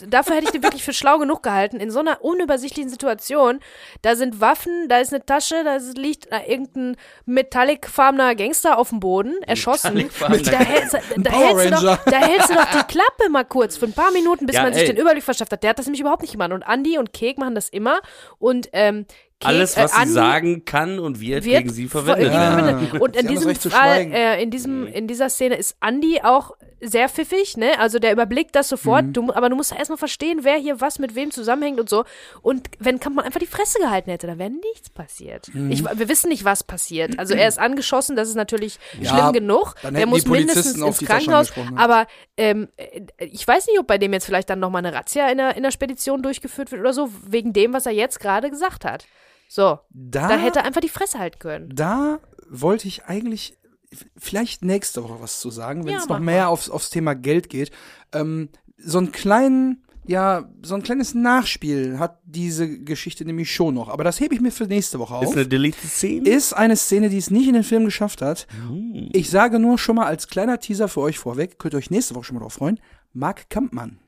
dafür hätte ich den wirklich für schlau genug gehalten. In so einer unübersichtlichen Situation, da sind Waffen, da ist eine Tasche, da ist, liegt äh, irgendein metallicfarbener Gangster auf dem Boden, erschossen. Da, hältst, du- da, Power hältst du doch, da hältst du doch die Klappe mal kurz für ein paar Minuten, bis Ja, man sich ey. den Überblick verschafft hat. Der hat das nämlich überhaupt nicht gemacht. Und Andy und Kek machen das immer. Und ähm, Kek, Alles, was äh, sie sagen kann und wird, wird gegen sie ver- verwendet werden. verwendet. Und Sie in diesem Fall, äh, in diesem, in dieser Szene ist Andy auch sehr pfiffig, ne? Also der überblickt das sofort, Mhm. du, aber du musst erstmal verstehen, wer hier was mit wem zusammenhängt und so. Und wenn Kampmann einfach die Fresse gehalten hätte, dann wäre nichts passiert. Mhm. Ich, wir wissen nicht, was passiert. Also er ist angeschossen, das ist natürlich Ja, schlimm genug. Der muss mindestens ins Krankenhaus. Aber ähm, äh, ich weiß nicht, ob bei dem jetzt vielleicht dann nochmal eine Razzia in der, in der Spedition durchgeführt wird oder so, wegen dem, was er jetzt gerade gesagt hat. So, Da, da hätte er einfach die Fresse halten können. da wollte ich eigentlich vielleicht nächste Woche was zu sagen, wenn Ja, es noch mehr aufs, aufs Thema Geld geht. Ähm, so einen kleinen, ja, so ein kleines Nachspiel hat diese Geschichte nämlich schon noch. Aber das hebe ich mir für nächste Woche Ist auf. eine deleted Szene? Ist eine Szene, die es nicht in den Film geschafft hat. Hm. Ich sage nur schon mal als kleiner Teaser für euch vorweg, könnt ihr euch nächste Woche schon mal drauf freuen. Mark Kampmann.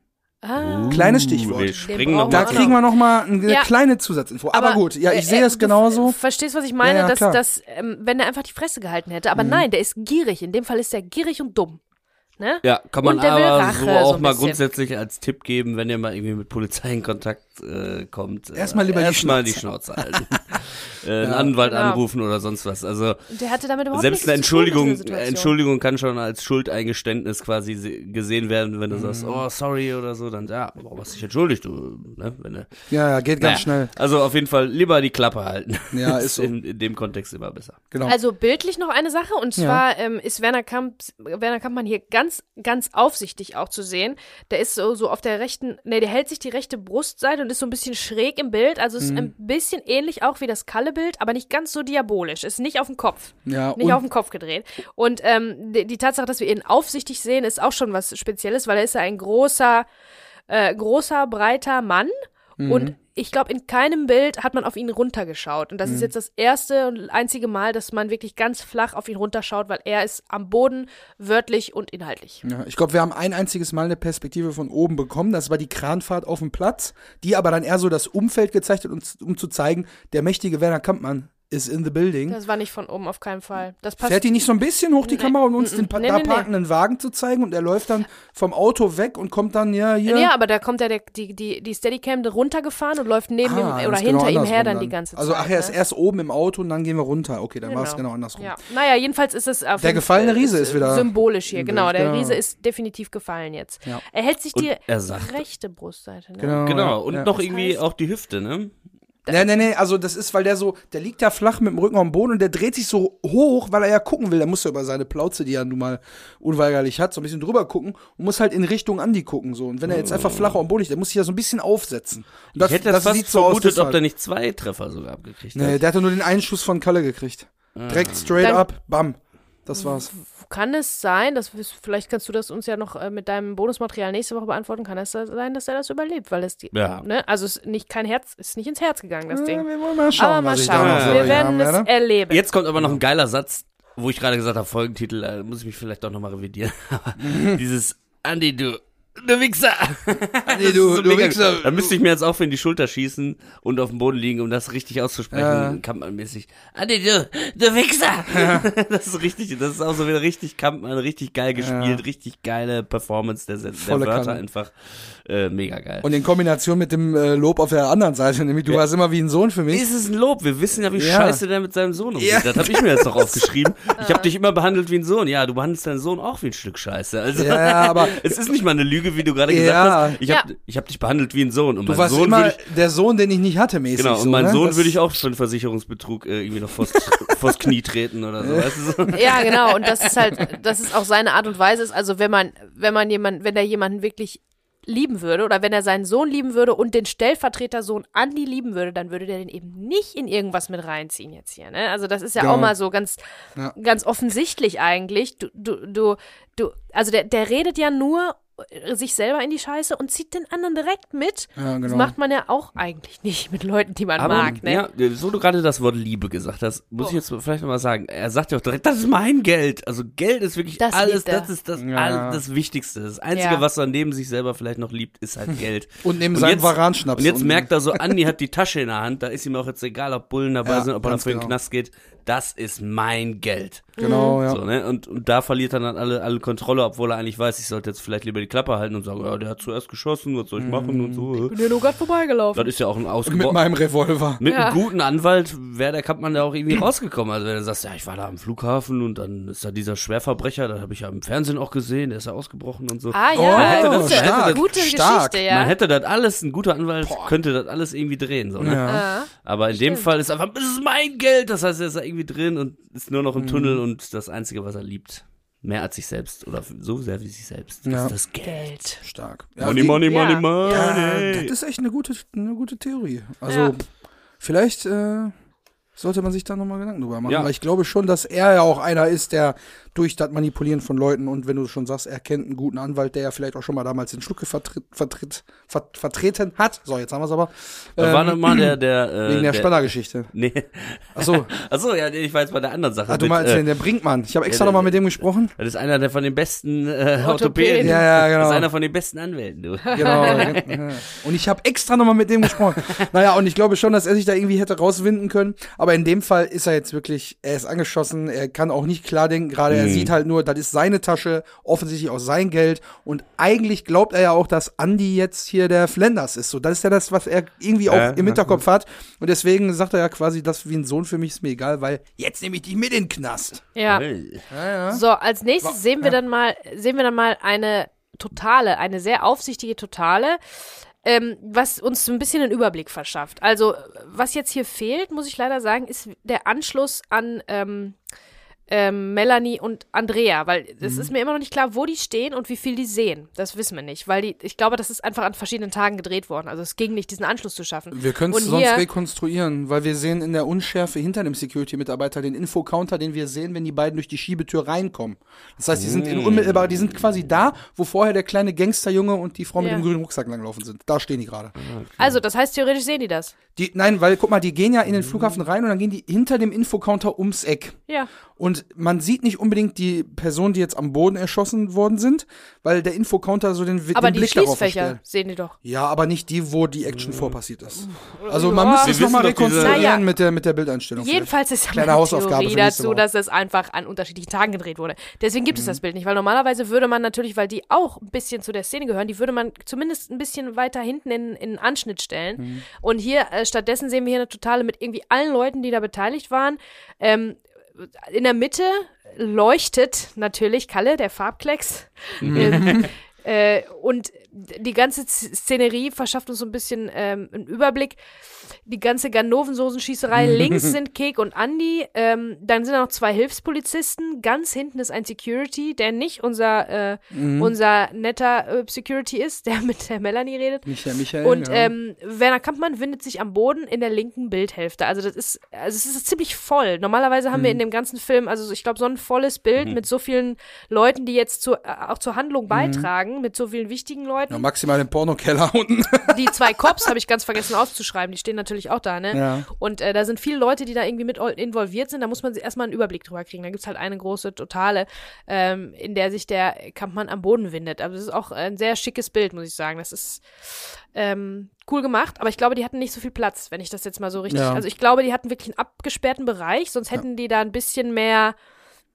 Ah. Kleines Uh, Stichwort. Wir springen noch Da kriegen wir noch mal eine Ja. kleine Zusatzinfo. Aber, gut, ja, ich äh, sehe äh, es du genauso. f- Verstehst, was ich meine? Ja, ja, dass. Mhm. dass ähm, wenn er einfach die Fresse gehalten hätte. Aber nein, der ist gierig. In dem Fall ist er gierig und dumm. Ne? Ja, kann man Und der will aber so so auch ein mal bisschen. grundsätzlich als Tipp geben, wenn ihr mal irgendwie mit Polizei in Kontakt äh, kommt. äh, Erstmal lieber die erstmal die Schnauze. Halten. äh, einen Anwalt Genau. anrufen oder sonst was. Also der hatte damit überhaupt selbst eine Entschuldigung. Entschuldigung kann schon als Schuldeingeständnis quasi se- gesehen werden, wenn du sagst, Mhm. oh sorry oder so, dann ja, warum hast du dich entschuldigt, du, ne? Wenn du, Ja, ja, geht ganz naja, schnell. Also auf jeden Fall lieber die Klappe halten. Ja, ist so. in, in dem Kontext immer besser. Genau. Also bildlich noch eine Sache und zwar ähm, ist Werner Kamp, Werner Kampmann hier ganz, ganz aufsichtig auch zu sehen. Der ist so, so auf der rechten, nee, der hält sich die rechte Brustseite und ist so ein bisschen schräg im Bild. Also ist Mhm. ein bisschen ähnlich auch wie das Kalle-Bild, aber nicht ganz so diabolisch. Ist nicht auf dem Kopf. ja, Nicht auf den Kopf gedreht. Und ähm, die, die Tatsache, dass wir ihn aufsichtig sehen, ist auch schon was Spezielles, weil er ist ja ein großer, äh, großer, breiter Mann. Mhm. Und ich glaube, in keinem Bild hat man auf ihn runtergeschaut. Und das Mhm. ist jetzt das erste und einzige Mal, dass man wirklich ganz flach auf ihn runterschaut, weil er ist am Boden wörtlich und inhaltlich. Ja, ich glaube, wir haben ein einziges Mal eine Perspektive von oben bekommen. Das war die Kranfahrt auf dem Platz, die aber dann eher so das Umfeld gezeigt hat, um, um zu zeigen, der mächtige Werner Kampmann ist in the building. Das war nicht von oben, auf keinen Fall. Das passt. Fährt die nicht so ein bisschen hoch, die Kamera, um uns den pa Nee, da nee, nee. parkenden Wagen zu zeigen und er läuft dann vom Auto weg und kommt dann, ja, hier. Ja, aber da kommt ja der, die, die, die Steadicam runtergefahren und läuft neben Ah, ihm oder ist genau hinter ihm her andersrum dann die ganze Zeit. Also, ach, er ist ne? erst oben im Auto und dann gehen wir runter. Okay, dann war es genau andersrum. Ja. Naja, jedenfalls ist es auf Der jeden gefallene Fall- Riese ist wieder symbolisch hier, genau. Der genau. Riese ist definitiv gefallen jetzt. Ja. Er hält sich Und die sagt- rechte Brustseite. Ne? Genau. Genau, ja, und ja. noch irgendwie heißt- auch die Hüfte, ne? Nee, nee, nee, also das ist, weil der so, der liegt ja flach mit dem Rücken am Boden und der dreht sich so hoch, weil er ja gucken will. Der muss ja über seine Plauze, die er nun mal unweigerlich hat, so ein bisschen drüber gucken und muss halt in Richtung Andi gucken. So. Und wenn er jetzt einfach flach am Boden liegt, der muss sich ja so ein bisschen aufsetzen. Und das, ich hätte das, fast sieht so aus, vermutet, ob der nicht zwei Treffer sogar abgekriegt Nee, hat. der hatte nur den einen Schuss von Kalle gekriegt. Direkt straight Dann- up, bam. Das war's. Kann es sein, dass wir- vielleicht kannst du das uns ja noch äh, mit deinem Bonusmaterial nächste Woche beantworten, kann es sein, dass er das überlebt, weil es die, Ja. ne? Also es ist nicht kein Herz, ist nicht ins Herz gegangen, das Ja, Ding. wir wollen mal schauen, Aber mal was ich schauen, da noch für wir werden haben es erleben. Jetzt kommt aber noch ein geiler Satz, wo ich gerade gesagt habe, Folgentitel, äh, muss ich mich vielleicht doch nochmal revidieren. Aber dieses Andi, du, du Wichser. Das du- so du Wichser. Da müsste ich mir jetzt auch in die Schulter schießen und auf dem Boden liegen, um das richtig auszusprechen. Ja. Kampmannmäßig. Andi, du, du Wichser. das ist richtig, das ist auch so wieder richtig Kampmann, richtig geil gespielt, richtig geile Performance der, der Volle Wörter Kanne. einfach. Äh, mega geil. Und in Kombination mit dem äh, Lob auf der anderen Seite, nämlich du warst immer wie ein Sohn für mich. Ist es ein Lob? Wir wissen ja, wie Ja. scheiße der mit seinem Sohn umgeht. Ja. Das habe ich mir jetzt noch aufgeschrieben. Ich habe dich immer behandelt wie ein Sohn. Ja, du behandelst deinen Sohn auch wie ein Stück Scheiße. Also, Ja, ja, aber es ist nicht mal eine Lüge, wie du gerade Ja. gesagt hast. Ich habe Ja. ich hab dich behandelt wie ein Sohn. Und du mein warst Sohn immer würde ich, der Sohn, den ich nicht hatte, mäßig. Genau, so, und meinen ne? Sohn Das- würde ich auch für einen Versicherungsbetrug äh, irgendwie noch vors, vors Knie treten oder so. Weißt du so? Ja, genau. Und das ist halt, das ist auch seine Art und Weise. Ist also, wenn man, wenn man jemanden, wenn er jemanden wirklich lieben würde oder wenn er seinen Sohn lieben würde und den Stellvertretersohn Andi lieben würde, dann würde der den eben nicht in irgendwas mit reinziehen jetzt hier. Ne? Also das ist ja Genau. auch mal so ganz, Ja. ganz offensichtlich eigentlich. Du, du, du, du, also der, der redet ja nur sich selber in die Scheiße und zieht den anderen direkt mit. Ja, genau. Das macht man ja auch eigentlich nicht mit Leuten, die man Aber, mag, ne? ja, so du gerade das Wort Liebe gesagt hast, muss Oh. ich jetzt vielleicht nochmal sagen. Er sagt ja auch direkt, das ist mein Geld. Also Geld ist wirklich Das alles, das ist das, Ja. all, das Wichtigste. Das Einzige, Ja. was er neben sich selber vielleicht noch liebt, ist halt Geld. Und neben seinem jetzt- Varanschnaps. Und jetzt merkt er so, Andi hat die Tasche in der Hand, da ist ihm auch jetzt egal, ob Bullen dabei Ja, sind, ob er ganz dafür in den genau. Knast geht. Das ist mein Geld. Genau, ja. So, ne? und, und da verliert er dann alle, alle Kontrolle, obwohl er eigentlich weiß, ich sollte jetzt vielleicht lieber die Klappe halten und sagen, ja, der hat zuerst geschossen, was soll ich machen und so. Bin ja nur gerade vorbeigelaufen. Das ist ja auch ein Mit ausgebrochen. meinem Revolver. Mit Ja. einem guten Anwalt wäre der Kampmann da auch irgendwie rausgekommen. Also wenn du sagst, ja, ich war da am Flughafen und dann ist da dieser Schwerverbrecher, das habe ich ja im Fernsehen auch gesehen, der ist ja ausgebrochen und so. Ah Oh, ja, man hätte das das- ist ja stark, eine gute stark. Geschichte, ja. Man hätte das alles, ein guter Anwalt könnte das alles irgendwie drehen. So, ne? Ja. Aber in dem Stimmt. Fall ist einfach, das ist mein Geld. Das heißt, er ist da irgendwie drin und ist nur noch Mhm. im Tunnel und das Einzige, was er liebt, mehr als sich selbst oder so sehr wie sich selbst, Ja. ist das Geld. Stark. Money, wie- money, Ja. money, money. Ja, das ist echt eine gute, eine gute Theorie. Also, Ja. vielleicht äh, sollte man sich da nochmal Gedanken drüber machen. Ja. Weil ich glaube schon, dass er ja auch einer ist, der durch das Manipulieren von Leuten und wenn du schon sagst, er kennt einen guten Anwalt, der ja vielleicht auch schon mal damals den Schlucke vertritt, vertritt, ver, vertreten hat. So, jetzt haben wir es aber. Da war Ähm, nochmal der, der, äh, Wegen der, der Spannergeschichte. Nee. Achso, Achso, ja, ich war jetzt bei der anderen Sache. ah, du mit, meinst äh, den, der Brinkmann. Ich habe extra nochmal mit dem gesprochen. Das ist einer der von den besten äh, Orthopäden. Ja, ja, Das ist genau. einer von den besten Anwälten, du. Genau. und ich habe extra nochmal mit dem gesprochen. Naja, und ich glaube schon, dass er sich da irgendwie hätte rauswinden können. Aber in dem Fall ist er jetzt wirklich, er ist angeschossen, er kann auch nicht klar denken. Gerade er Mhm. sieht halt nur, das ist seine Tasche, offensichtlich auch sein Geld. Und eigentlich glaubt er ja auch, dass Andy jetzt hier der Flanders ist. So, das ist ja das, was er irgendwie auch Ja. im Hinterkopf hat. Und deswegen sagt er ja quasi, das wie ein Sohn für mich ist mir egal, weil jetzt nehme ich dich mit in den Knast. Ja. Hey. Ja, ja. So, als nächstes sehen wir ja. dann mal, sehen wir dann mal eine totale, eine sehr aufsichtige totale, ähm, was uns so ein bisschen einen Überblick verschafft. Also, was jetzt hier fehlt, muss ich leider sagen, ist der Anschluss an ähm, ähm, Melanie und Andrea, weil es Mhm. ist mir immer noch nicht klar, wo die stehen und wie viel die sehen. Das wissen wir nicht, weil die, ich glaube, das ist einfach an verschiedenen Tagen gedreht worden. Also es ging nicht, diesen Anschluss zu schaffen. Wir können es sonst rekonstruieren, weil wir sehen in der Unschärfe hinter dem Security-Mitarbeiter den Infocounter, den wir sehen, wenn die beiden durch die Schiebetür reinkommen. Das heißt, die sind in unmittelbar, die sind quasi da, wo vorher der kleine Gangsterjunge und die Frau mit Ja. dem grünen Rucksack langlaufen sind. Da stehen die gerade. Also, das heißt, theoretisch sehen die das. Die, nein, weil guck mal, die gehen ja in den Flughafen rein und dann gehen die hinter dem Infocounter ums Eck. Ja. Und man sieht nicht unbedingt die Personen, die jetzt am Boden erschossen worden sind, weil der Infocounter so den, Aber den die Blick darauf Schließfächer verstellt. sehen die doch. Ja, aber nicht die, wo die Action vorpassiert ist. Also Ja. man müsste Wir es nochmal rekonstruieren Naja. mit, der, mit der Bildeinstellung. vielleicht. Jedenfalls ist Kleine eine Hausaufgabe Theorie dazu, dass es einfach an unterschiedlichen Tagen gedreht wurde. Deswegen gibt es das Bild nicht, weil normalerweise würde man natürlich, weil die auch ein bisschen zu der Szene gehören, die würde man zumindest ein bisschen weiter hinten in, in einen Anschnitt stellen. Und hier, äh, stattdessen sehen wir hier eine totale mit irgendwie allen Leuten, die da beteiligt waren. Ähm, in der Mitte leuchtet natürlich Kalle, der Farbklecks. Ähm, äh, und die ganze Szenerie verschafft uns so ein bisschen ähm, einen Überblick. Die ganze Ganovensoßenschießerei. Links sind Kek und Andy. Ähm, dann sind da noch zwei Hilfspolizisten. Ganz hinten ist ein Security, der nicht unser, äh, Mhm. unser netter äh, Security ist, der mit der Melanie redet. Michael, Michael. Und ja. ähm, Werner Kampmann windet sich am Boden in der linken Bildhälfte. Also das ist, also es ist ziemlich voll. Normalerweise haben wir Mhm. in dem ganzen Film, also ich glaube, so ein volles Bild mit so vielen Leuten, die jetzt zu, äh, auch zur Handlung Mhm. beitragen, mit so vielen wichtigen Leuten. Ja, maximal im Pornokeller unten. Die zwei Cops habe ich ganz vergessen aufzuschreiben, die stehen natürlich auch da, ne? Ja. Und äh, da sind viele Leute, die da irgendwie mit involviert sind. Da muss man sich erstmal einen Überblick drüber kriegen. Da gibt's halt eine große Totale, ähm, in der sich der Kampfmann am Boden windet. Aber das ist auch ein sehr schickes Bild, muss ich sagen. Das ist ähm, cool gemacht, aber ich glaube, die hatten nicht so viel Platz, wenn ich das jetzt mal so richtig. Ja. Also ich glaube, die hatten wirklich einen abgesperrten Bereich, sonst hätten die da ein bisschen mehr,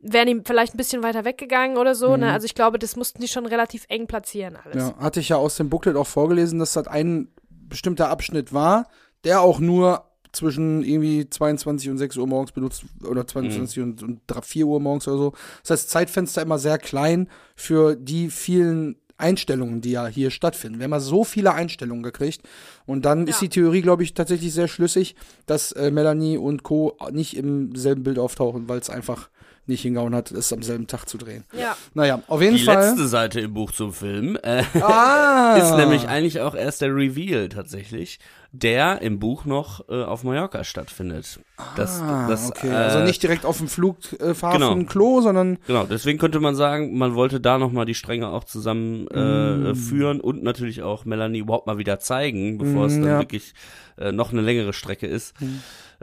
wären die vielleicht ein bisschen weiter weggegangen oder so. Ne? Also ich glaube, das mussten die schon relativ eng platzieren alles. Mhm. ja, hatte ich ja aus dem Booklet auch vorgelesen, dass das ein bestimmter Abschnitt war, der auch nur zwischen irgendwie 22 und 6 Uhr morgens benutzt oder 22 und, und 3, 4 Uhr morgens oder so. Das heißt, Zeitfenster immer sehr klein für die vielen Einstellungen, die ja hier stattfinden. Wir haben ja so viele Einstellungen gekriegt und dann ist Ja. die Theorie, glaube ich, tatsächlich sehr schlüssig, dass äh, Melanie und Co. nicht im selben Bild auftauchen, weil es einfach nicht hingehauen hat, es am selben Tag zu drehen. Ja. Naja, auf jeden Die Fall. letzte Seite im Buch zum Film äh, ah, ist nämlich eigentlich auch erst der Reveal tatsächlich. der im Buch noch äh, auf Mallorca stattfindet. Das, ah, das, okay. äh, also nicht direkt auf dem Flughafen genau. Klo, sondern Genau, deswegen könnte man sagen, man wollte da nochmal die Stränge auch zusammen äh, Mm. führen und natürlich auch Melanie überhaupt mal wieder zeigen, bevor es Mm, dann ja. wirklich äh, noch eine längere Strecke ist.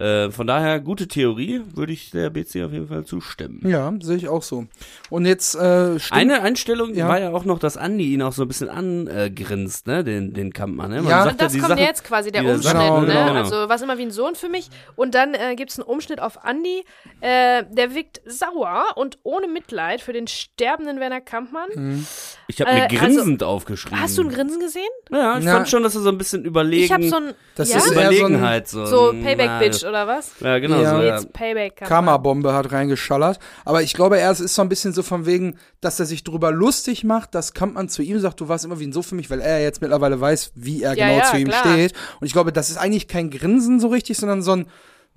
Äh, von daher, gute Theorie, würde ich der BC auf jeden Fall zustimmen. ja, sehe ich auch so. Und jetzt äh, stimmt, Eine Einstellung Ja. war ja auch noch, dass Andi ihn auch so ein bisschen angrinst, ne, den, den Kampmann. Ne? Man Ja. sagt Und das die kommt Sachen, jetzt quasi der er Umschnitt, Genau, ne? genau. Also was immer wie ein Sohn für mich. Und dann äh, gibt es einen Umschnitt auf Andy. Äh, der wirkt sauer und ohne Mitleid für den sterbenden Werner Kampmann. Ich habe mir äh, also- grinsend aufgeschrieben. Hast du ein Grinsen gesehen? Ja, ich Na, fand schon, dass er so ein bisschen überlegen, Ich habe so ein Das ja? ist eher so ein- Überlegenheit. So, Payback-Bitch oder was? Ja, genau. Ja. So, ja. Jetzt Payback. Karma-Bombe hat reingeschallert. Aber ich glaube, er ist so ein bisschen so von wegen, dass er sich drüber lustig macht, dass Kampmann zu ihm sagt, du warst immer wie ein So für mich, weil er jetzt mittlerweile weiß, wie er Ja, genau ja, zu ihm klar. steht. Und ich glaube, das ist eigentlich kein Grinsen so richtig, sondern so ein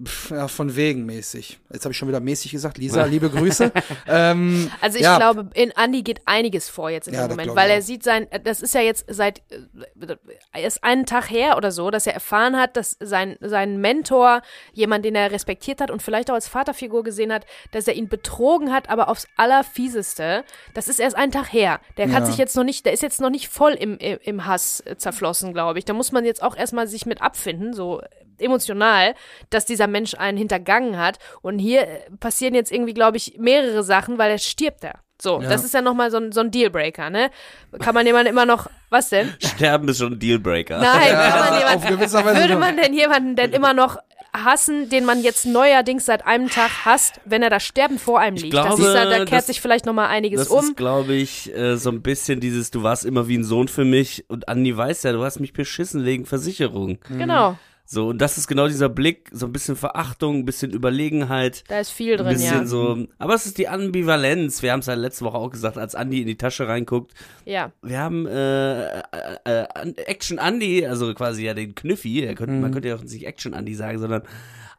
pff, ja, von wegen mäßig. Jetzt habe ich schon wieder mäßig gesagt. Lisa, liebe Grüße. ähm, Also ich ja, glaube, in Andy geht einiges vor jetzt in Ja, dem Moment, weil er sieht sein, das ist ja jetzt seit, äh, ist einen Tag her oder so, dass er erfahren hat, dass sein, sein Mentor, jemand, den er respektiert hat und vielleicht auch als Vaterfigur gesehen hat, dass er ihn betrogen hat, aber aufs allerfieseste. Das ist erst einen Tag her. Der Ja. hat sich jetzt noch nicht, der ist jetzt noch nicht voll im, im, im Hass äh, zerflossen, glaube ich. Da muss man jetzt auch erstmal sich mit abfinden, so emotional, dass dieser Mensch einen hintergangen hat. Und hier äh, passieren jetzt irgendwie, glaube ich, mehrere Sachen, weil er stirbt da. So, Ja. das ist ja nochmal so ein, so ein Dealbreaker, ne? Kann man jemanden immer noch, was denn? Sterben ist schon ein Dealbreaker. Nein, kann man auf jemanden, gewisser Weise würde man denn jemanden denn immer noch hassen, den man jetzt neuerdings seit einem Tag hasst, wenn er da sterben vor einem liegt? das glaube, ist, da, da kehrt das- sich vielleicht nochmal einiges Das um. ist, glaube ich, äh, so ein bisschen dieses, du warst immer wie ein Sohn für mich und Andi weiß ja, du hast mich beschissen wegen Versicherung. Genau, So, und das ist genau dieser Blick, so ein bisschen Verachtung, ein bisschen Überlegenheit. da ist viel Ein drin, bisschen ja. so, aber es ist die Ambivalenz. Wir haben es ja letzte Woche auch gesagt, als Andi in die Tasche reinguckt. Ja, Wir haben äh, äh, äh, Action Andy, also quasi ja den Knüffi. Könnte, Man könnte ja auch nicht Action Andy sagen, sondern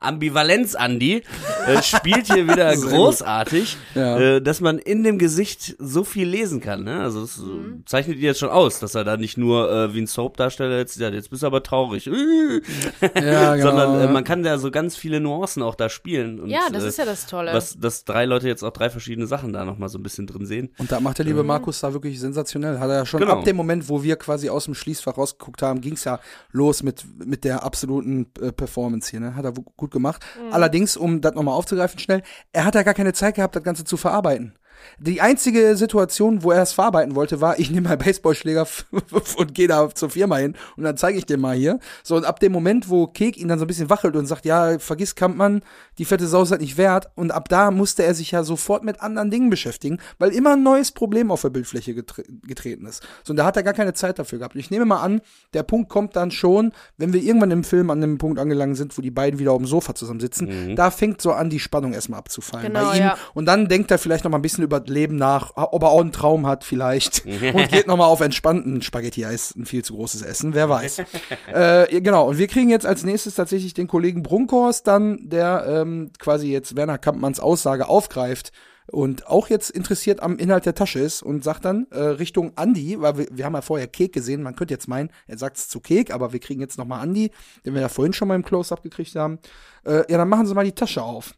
Ambivalenz Andy äh, spielt hier wieder gut. großartig, Ja. äh, dass man in dem Gesicht so viel lesen kann. Ne? Also es Mhm. äh, zeichnet ihn jetzt schon aus, dass er da nicht nur äh, wie ein Soap-Darsteller jetzt, ja, jetzt bist du aber traurig, ja, genau, sondern äh, ja. man kann da so ganz viele Nuancen auch da spielen. Und, ja, das äh, ist ja das Tolle. was, dass drei Leute jetzt auch drei verschiedene Sachen da nochmal so ein bisschen drin sehen. Und da macht der liebe Markus da wirklich sensationell. Hat er ja schon Genau. ab dem Moment, wo wir quasi aus dem Schließfach rausgeguckt haben, ging es ja los mit, mit der absoluten äh, Performance hier. Ne? Hat er wu- gut gemacht. Allerdings, um das nochmal aufzugreifen schnell, er hat ja gar keine Zeit gehabt, das Ganze zu verarbeiten. Die einzige Situation, wo er es verarbeiten wollte, war, ich nehme meinen Baseballschläger und gehe da zur Firma hin und dann zeige ich dir mal hier. So, und ab dem Moment, wo Kek ihn dann so ein bisschen wachelt und sagt, ja, vergiss Kampmann, die fette Sau ist halt nicht wert. Und ab da musste er sich ja sofort mit anderen Dingen beschäftigen, weil immer ein neues Problem auf der Bildfläche getre getreten ist. So, und da hat er gar keine Zeit dafür gehabt. Und ich nehme mal an, der Punkt kommt dann schon, wenn wir irgendwann im Film an dem Punkt angelangt sind, wo die beiden wieder auf dem Sofa zusammensitzen, da fängt so an, die Spannung erstmal abzufallen Genau, bei ihm. ja. Und dann denkt er vielleicht noch mal ein bisschen über das Leben nach, ob er auch einen Traum hat vielleicht und geht noch mal auf entspannten Spaghetti-Eis, ein viel zu großes Essen, wer weiß. äh, genau, und wir kriegen jetzt als nächstes tatsächlich den Kollegen Brunkhorst dann, der ähm, quasi jetzt Werner Kampmanns Aussage aufgreift und auch jetzt interessiert am Inhalt der Tasche ist und sagt dann äh, Richtung Andi, weil wir, wir haben ja vorher Kek gesehen, man könnte jetzt meinen, er sagt es zu Kek, aber wir kriegen jetzt noch mal Andi, den wir ja vorhin schon mal im Close-Up gekriegt haben. Äh, ja, dann machen Sie mal die Tasche auf.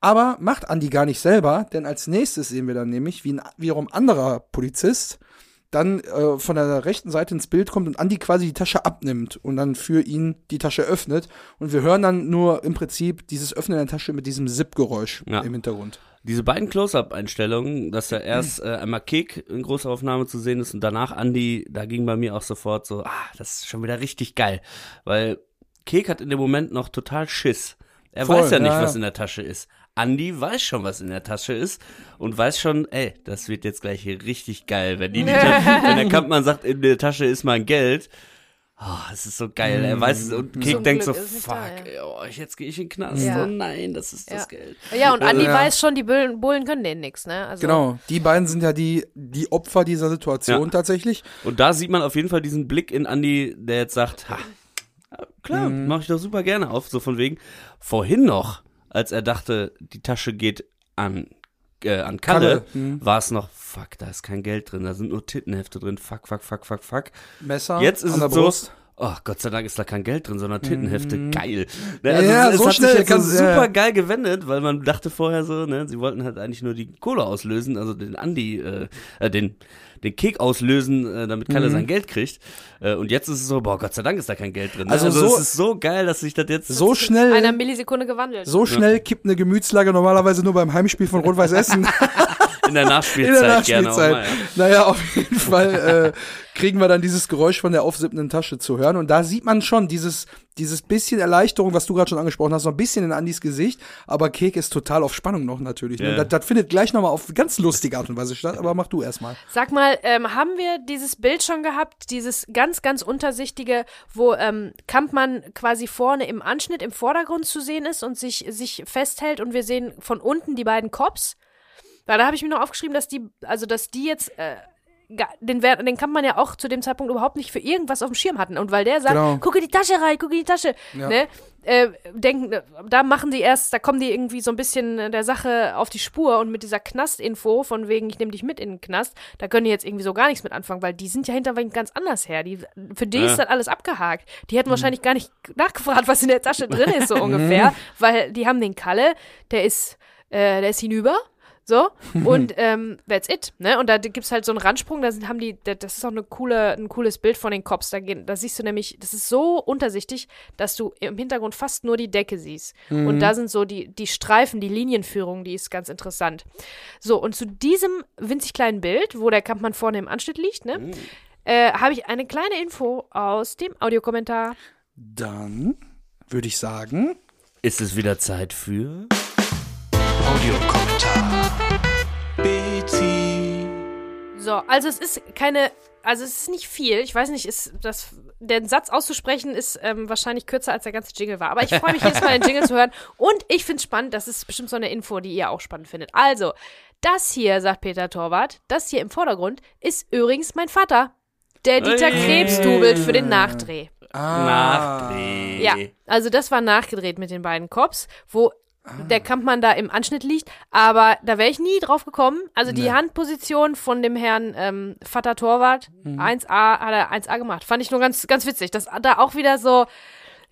Aber macht Andi gar nicht selber, denn als nächstes sehen wir dann nämlich, wie ein wiederum anderer Polizist dann äh, von der rechten Seite ins Bild kommt und Andi quasi die Tasche abnimmt und dann für ihn die Tasche öffnet. Und wir hören dann nur im Prinzip dieses Öffnen der Tasche mit diesem Zip-Geräusch Ja. im Hintergrund. Diese beiden Close-Up-Einstellungen, dass ja erst äh, einmal Kick in großer Aufnahme zu sehen ist und danach Andy, da ging bei mir auch sofort so, ah, das ist schon wieder richtig geil. Weil Kick hat in dem Moment noch total Schiss. Er Voll, weiß ja nicht, ja, was in der Tasche ist. Andy weiß schon, was in der Tasche ist und weiß schon, ey, das wird jetzt gleich hier richtig geil, wenn die, die wenn der Kampmann sagt, in der Tasche ist mein Geld. Oh, es ist so geil. Er weiß es und Kick Zum denkt Glück so, fuck, da, ja. oh, jetzt gehe ich in den Knast. Ja. Oh nein, das ist das Ja. Geld. Ja, und Andi Ja. weiß schon, die Bullen, Bullen können denen nichts, ne? Also, Genau, die beiden sind ja die, die Opfer dieser Situation Ja. tatsächlich. Und da sieht man auf jeden Fall diesen Blick in Andy, der jetzt sagt, ha, klar, mache ich doch super gerne auf, so von wegen. Vorhin noch, als er dachte, die Tasche geht an, äh, an Kalle, Kalle, mhm. war es noch, fuck, da ist kein Geld drin, da sind nur Tittenhefte drin, fuck, fuck, fuck, fuck, fuck. Messer Jetzt ist an der es so, Brust. Oh, Gott sei Dank ist da kein Geld drin, sondern Tintenhefte, geil. Ne, Mhm. Ja, es, so es hat schnell sich jetzt kann- so ja. super geil gewendet, weil man dachte vorher so, ne, sie wollten halt eigentlich nur die Kohle auslösen, also den Andi, äh, äh den den Kick auslösen, äh, damit Kalle Mhm. sein Geld kriegt. Äh, und jetzt ist es so, boah, Gott sei Dank ist da kein Geld drin. Ne? Also Also, so- es ist so geil, dass sich das jetzt So In schnell, einer Millisekunde gewandelt. so schnell kippt eine Gemütslage normalerweise nur beim Heimspiel von Rot-Weiß Essen. in der in Nachspielzeit, der gerne auch Nachspielzeit. mal. Ja. Naja, auf jeden Fall äh, kriegen wir dann dieses Geräusch von der aufsippenden Tasche zu hören. Und da sieht man schon dieses, dieses bisschen Erleichterung, was du gerade schon angesprochen hast, so ein bisschen in Andys Gesicht. Aber Kek ist total auf Spannung noch natürlich. Ne? Ja. Das, das findet gleich nochmal auf ganz lustige Art und Weise statt. Aber mach du erstmal. Sag mal, ähm, haben wir dieses Bild schon gehabt, dieses ganz, ganz untersichtige, wo ähm, Kampmann quasi vorne im Anschnitt im Vordergrund zu sehen ist und sich, sich festhält und wir sehen von unten die beiden Cops? Weil da habe ich mir noch aufgeschrieben, dass die, also dass die jetzt äh, den, Wer- den Kampmann ja auch zu dem Zeitpunkt überhaupt nicht für irgendwas auf dem Schirm hatten. Und weil der sagt, Genau. gucke die Tasche rein, gucke die Tasche, Ja. ne? Äh, denken, da machen die erst, da kommen die irgendwie so ein bisschen äh, der Sache auf die Spur und mit dieser Knastinfo von wegen, ich nehme dich mit in den Knast, da können die jetzt irgendwie so gar nichts mit anfangen, weil die sind ja hinterweg ganz anders her. Die, für die Ja. ist das alles abgehakt. Die hätten wahrscheinlich gar nicht nachgefragt, was in der Tasche drin ist, so ungefähr, weil die haben den Kalle, der ist, äh, der ist hinüber. So, und ähm, that's it, ne? Und da gibt's halt so einen Randsprung, da sind, haben die, da- das ist auch eine coole, ein cooles Bild von den Cops. Da, gehen, da siehst du nämlich, das ist so untersichtig, dass du im Hintergrund fast nur die Decke siehst. Und da sind so die, die Streifen, die Linienführung, die ist ganz interessant. So, und zu diesem winzig kleinen Bild, wo der Kampfmann vorne im Anschnitt liegt, ne, äh, habe ich eine kleine Info aus dem Audiokommentar. Dann würde ich sagen, Ist es wieder Zeit für Audiokommentar. So, also es ist keine, also es ist nicht viel. Ich weiß nicht, ist das, den Satz auszusprechen ist ähm, wahrscheinlich kürzer als der ganze Jingle war. Aber ich freue mich jedes Mal, den Jingle zu hören. Und ich finde es spannend, das ist bestimmt so eine Info, die ihr auch spannend findet. Also, das hier, sagt Peter Torwart, das hier im Vordergrund ist übrigens mein Vater. Der Dieter. Krebs dubelt für den Nachdreh. ah, Nachdreh. Ja, also das war nachgedreht mit den beiden Cops, wo der Kampfmann da im Anschnitt liegt, aber da wäre ich nie drauf gekommen. Also die Handposition von dem Herrn ähm, Vater Torwart, 1A, hat er 1A gemacht. Fand ich nur ganz, ganz witzig, dass da auch wieder so,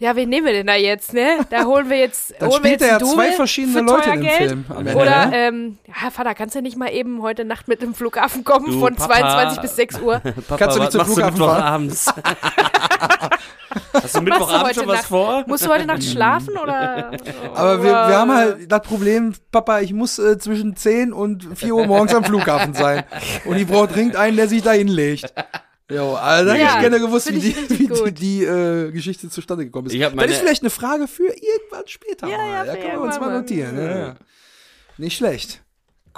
ja, wen nehmen wir denn da jetzt, ne? Da holen wir jetzt, Dann holen wir spielt jetzt er ja zwei verschiedene Leute Geld. Film Ende, Oder, ne? ähm, ja, Vater, kannst du nicht mal eben heute Nacht mit dem Flughafen kommen Du, von Papa. 22 bis 6 Uhr? Papa, Kannst du nicht zum Flughafen du Mittwochabends? Hast du Mittwochabend heute schon was Nacht? vor? Musst du heute Nacht schlafen oder? Aber wir, wir haben halt das Problem, Papa, ich muss äh, zwischen 10 und 4 Uhr morgens am Flughafen sein. Und ich brauche dringend einen, der sich da hinlegt. Jo, also da hätte Ja, ich gerne gewusst, wie die, wie die, die äh, Geschichte zustande gekommen ist. Das ist vielleicht eine Frage für irgendwann später Ja, mal. ja, da können wir uns mal notieren. Ja, ja. Nicht schlecht.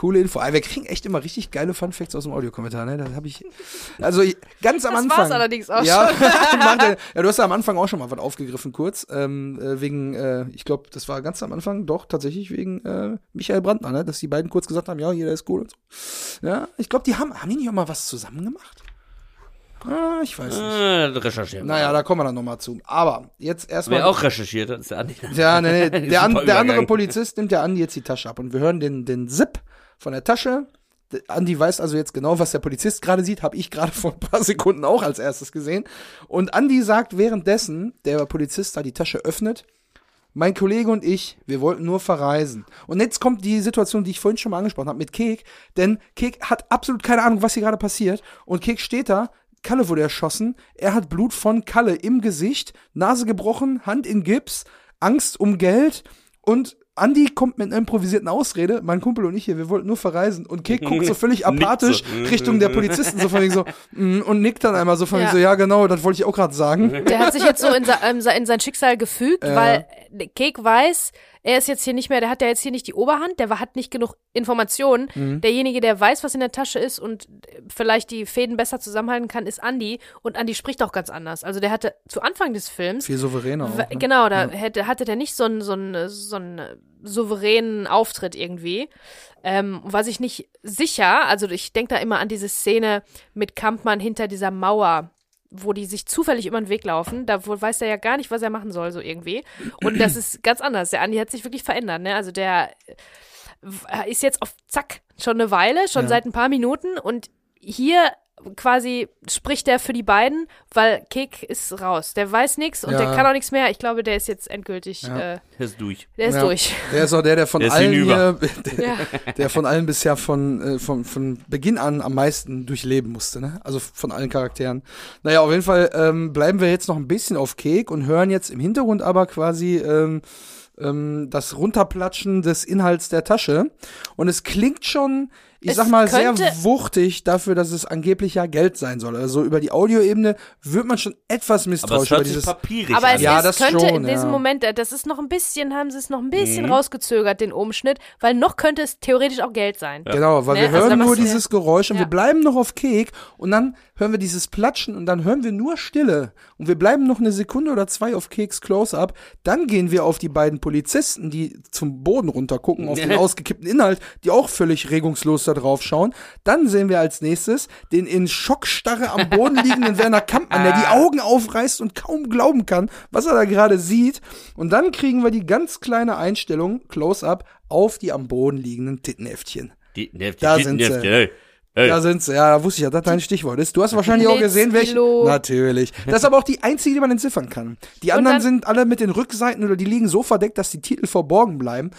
Coole Info. Aber wir kriegen echt immer richtig geile Funfacts aus dem Audiokommentar. Ne? Das habe ich. Also ich, ganz am Das Anfang. war's allerdings auch ja, schon. ja, du hast ja am Anfang auch schon mal was aufgegriffen, kurz. Ähm, äh, wegen, äh, ich glaube, das war ganz am Anfang doch tatsächlich wegen äh, Michael Brandner, ne? dass die beiden kurz gesagt haben, ja, jeder ist cool und so. Ja, ich glaube, die haben, haben die nicht auch mal was zusammen gemacht? Ah, ich weiß nicht. Äh, recherchieren. wir. Naja, da kommen wir dann nochmal zu. Aber jetzt erstmal. Wer auch recherchiert hat, ist der Andi. Ja, nee, nee. Der, an, der andere. Polizist nimmt der Andi jetzt die Tasche ab und wir hören den, den Zip von der Tasche. Andi weiß also jetzt genau, was der Polizist gerade sieht, habe ich gerade vor ein paar Sekunden auch als erstes gesehen. Und Andi sagt währenddessen, der Polizist da die Tasche öffnet, mein Kollege und ich, wir wollten nur verreisen. Und jetzt kommt die Situation, die ich vorhin schon mal angesprochen habe mit Kek, denn Kek hat absolut keine Ahnung, was hier gerade passiert. Und Kek steht da, Kalle wurde erschossen, er hat Blut von Kalle im Gesicht, Nase gebrochen, Hand in Gips, Angst um Geld und Andi kommt mit einer improvisierten Ausrede, mein Kumpel und ich hier, wir wollten nur verreisen und Kek guckt so völlig apathisch so. Richtung der Polizisten, so von wegen so, mm, und nickt dann einmal so von Ja. wegen so, ja genau, das wollte ich auch gerade sagen. Der hat sich jetzt so in, se ähm, in sein Schicksal gefügt, weil der Kek weiß, er ist jetzt hier nicht mehr, der hat ja jetzt hier nicht die Oberhand, der hat nicht genug Informationen. Mhm. Derjenige, der weiß, was in der Tasche ist und äh, vielleicht die Fäden besser zusammenhalten kann, ist Andi. Und Andi spricht auch ganz anders. Also der hatte zu Anfang des Films Viel souveräner auch. Ne? Genau, da hätte, hatte der nicht so einen, so einen, so einen souveränen Auftritt irgendwie. Ähm, war sich nicht sicher, also ich denke da immer an diese Szene mit Kampmann hinter dieser Mauer, wo die sich zufällig über den Weg laufen. Da wo, weiß er ja gar nicht, was er machen soll, so irgendwie. Und das ist ganz anders. Der Andi hat sich wirklich verändert, ne? Also der ist jetzt auf Zack schon eine Weile, schon Ja. seit ein paar Minuten und hier quasi spricht der für die beiden, weil Kek ist raus. Der weiß nichts und Ja. der kann auch nichts mehr. Ich glaube, der ist jetzt endgültig, Ja. äh, Der ist durch. der ist Ja. durch. Der ist auch der, der von Der allen hier, der, Ja. der von allen bisher von, äh, von, von Beginn an am meisten durchleben musste, ne? Also von allen Charakteren. Naja, auf jeden Fall ähm, bleiben wir jetzt noch ein bisschen auf Kek und hören jetzt im Hintergrund aber quasi ähm, ähm, das Runterplatschen des Inhalts der Tasche. Und es klingt schon, ich Es sag mal, sehr wuchtig dafür, dass es angeblich ja Geld sein soll. Also über die Audioebene wird man schon etwas Aber es misstrauisch über hört sich dieses. papierig Aber an. es Ja, ist, das könnte schon, in diesem ja. Moment, äh, das ist noch ein bisschen, haben sie es noch ein bisschen Mhm. rausgezögert, den Umschnitt, weil noch könnte es theoretisch auch Geld sein. Genau, weil Ne, wir also hören nur dieses Geräusch und Ja. wir bleiben noch auf Kek und dann hören wir dieses Platschen und dann hören wir nur Stille und wir bleiben noch eine Sekunde oder zwei auf Keks Close-Up. Dann gehen wir auf die beiden Polizisten, die zum Boden runtergucken, auf den ausgekippten Inhalt, die auch völlig regungslos da drauf schauen. Dann sehen wir als nächstes den in Schockstarre am Boden liegenden Werner Kampmann, der die Augen aufreißt und kaum glauben kann, was er da gerade sieht. Und dann kriegen wir die ganz kleine Einstellung, Close-Up, auf die am Boden liegenden Tittenheftchen. Die, die, Da sind sie. Hey, hey. Da sind sie. Ja, da wusste ich ja, dass dein Stichwort ist. Du hast wahrscheinlich auch gesehen, welche. Natürlich. Das ist aber auch die einzige, die man entziffern kann. Die anderen dann- sind alle mit den Rückseiten oder die liegen so verdeckt, dass die Titel verborgen bleiben.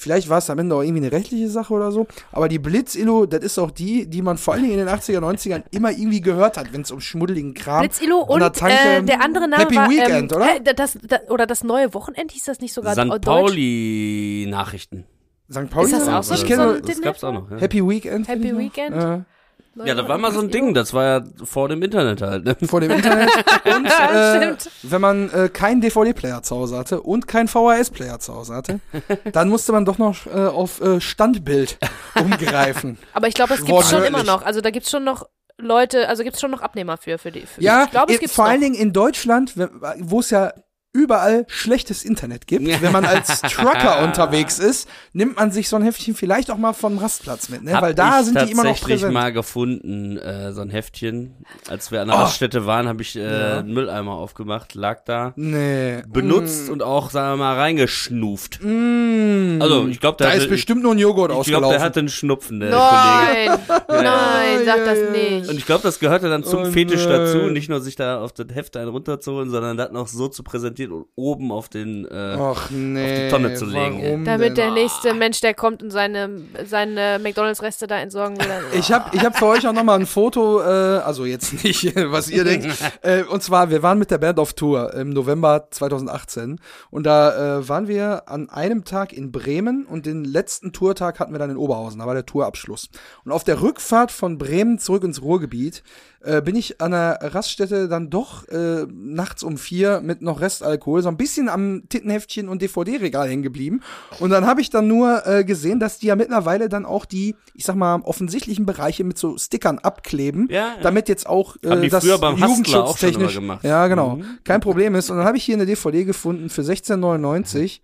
Vielleicht war es am Ende auch irgendwie eine rechtliche Sache oder so. Aber die Blitzillo, das ist auch die, die man vor allen Dingen in den 80er, 90ern immer irgendwie gehört hat, wenn es um schmuddeligen Kram der und Tanke- äh, der andere Name Happy war Weekend, ähm, oder? äh, das, das, oder das neue Wochenend hieß das nicht sogar St. Deutsch? Pauli Nachrichten. St. Pauli? Ist das auch so- ich kenne Das gab's auch noch. Ja. Happy Weekend. Happy kenn ich Weekend? Ja. das war mal so ein Ding. Das war ja vor dem Internet halt. Ne? vor dem Internet und äh, Stimmt. wenn man äh, keinen DVD-Player zu Hause hatte und keinen VHS-Player zu Hause hatte, dann musste man doch noch äh, auf äh, Standbild umgreifen. Aber ich glaube, es gibt schon immer noch. Also da gibt es schon noch Leute, also gibt es schon noch Abnehmer für, für die. Für ja, ich glaube, es in- gibt vor noch. allen Dingen in Deutschland, wo es ja überall schlechtes Internet gibt. Wenn man als Trucker unterwegs ist, nimmt man sich so ein Heftchen vielleicht auch mal vom Rastplatz mit, ne? Hab weil da ich sind die immer noch tatsächlich präsent. mal gefunden, äh, so ein Heftchen. Als wir an der Oh. Raststätte waren, habe ich äh, Ja. einen Mülleimer aufgemacht, lag da, Nee. benutzt und auch, sagen wir mal, reingeschnuft. Mm. Also, ich glaube, da ist hatte- bestimmt nur ein Joghurt Ich glaube, ausgelaufen. der hatte einen Schnupfen, der Kollege. Nein, nein, sag ja, das ja. nicht. Und ich glaube, das gehörte dann zum Oh Fetisch nein. dazu, nicht nur sich da auf das Heft einen runterzuholen, sondern das noch so zu präsentieren und oben auf den äh, Ach nee. auf die Tonne zu legen, Damit der nächste Mensch, der kommt und seine, seine McDonalds-Reste da entsorgen will. dann- Ich habe ich hab für euch auch nochmal ein Foto, äh, also jetzt nicht, was ihr denkt. Äh, und zwar, wir waren mit der Band auf Tour im November 2018. Und da äh, waren wir an einem Tag in Bremen und den letzten Tourtag hatten wir dann in Oberhausen. Da war der Tourabschluss. Und auf der Rückfahrt von Bremen zurück ins Ruhrgebiet äh, bin ich an der Raststätte dann doch äh, nachts um vier mit noch Restalkohol so ein bisschen am Tittenheftchen und DVD-Regal hängen geblieben. Und dann habe ich dann nur äh, gesehen, dass die ja mittlerweile dann auch die, ich sag mal, offensichtlichen Bereiche mit so Stickern abkleben, Ja, ja. damit jetzt auch äh, das jugendschutztechnisch ja genau Mhm. kein Problem ist. Und dann habe ich hier eine DVD gefunden für 16,99.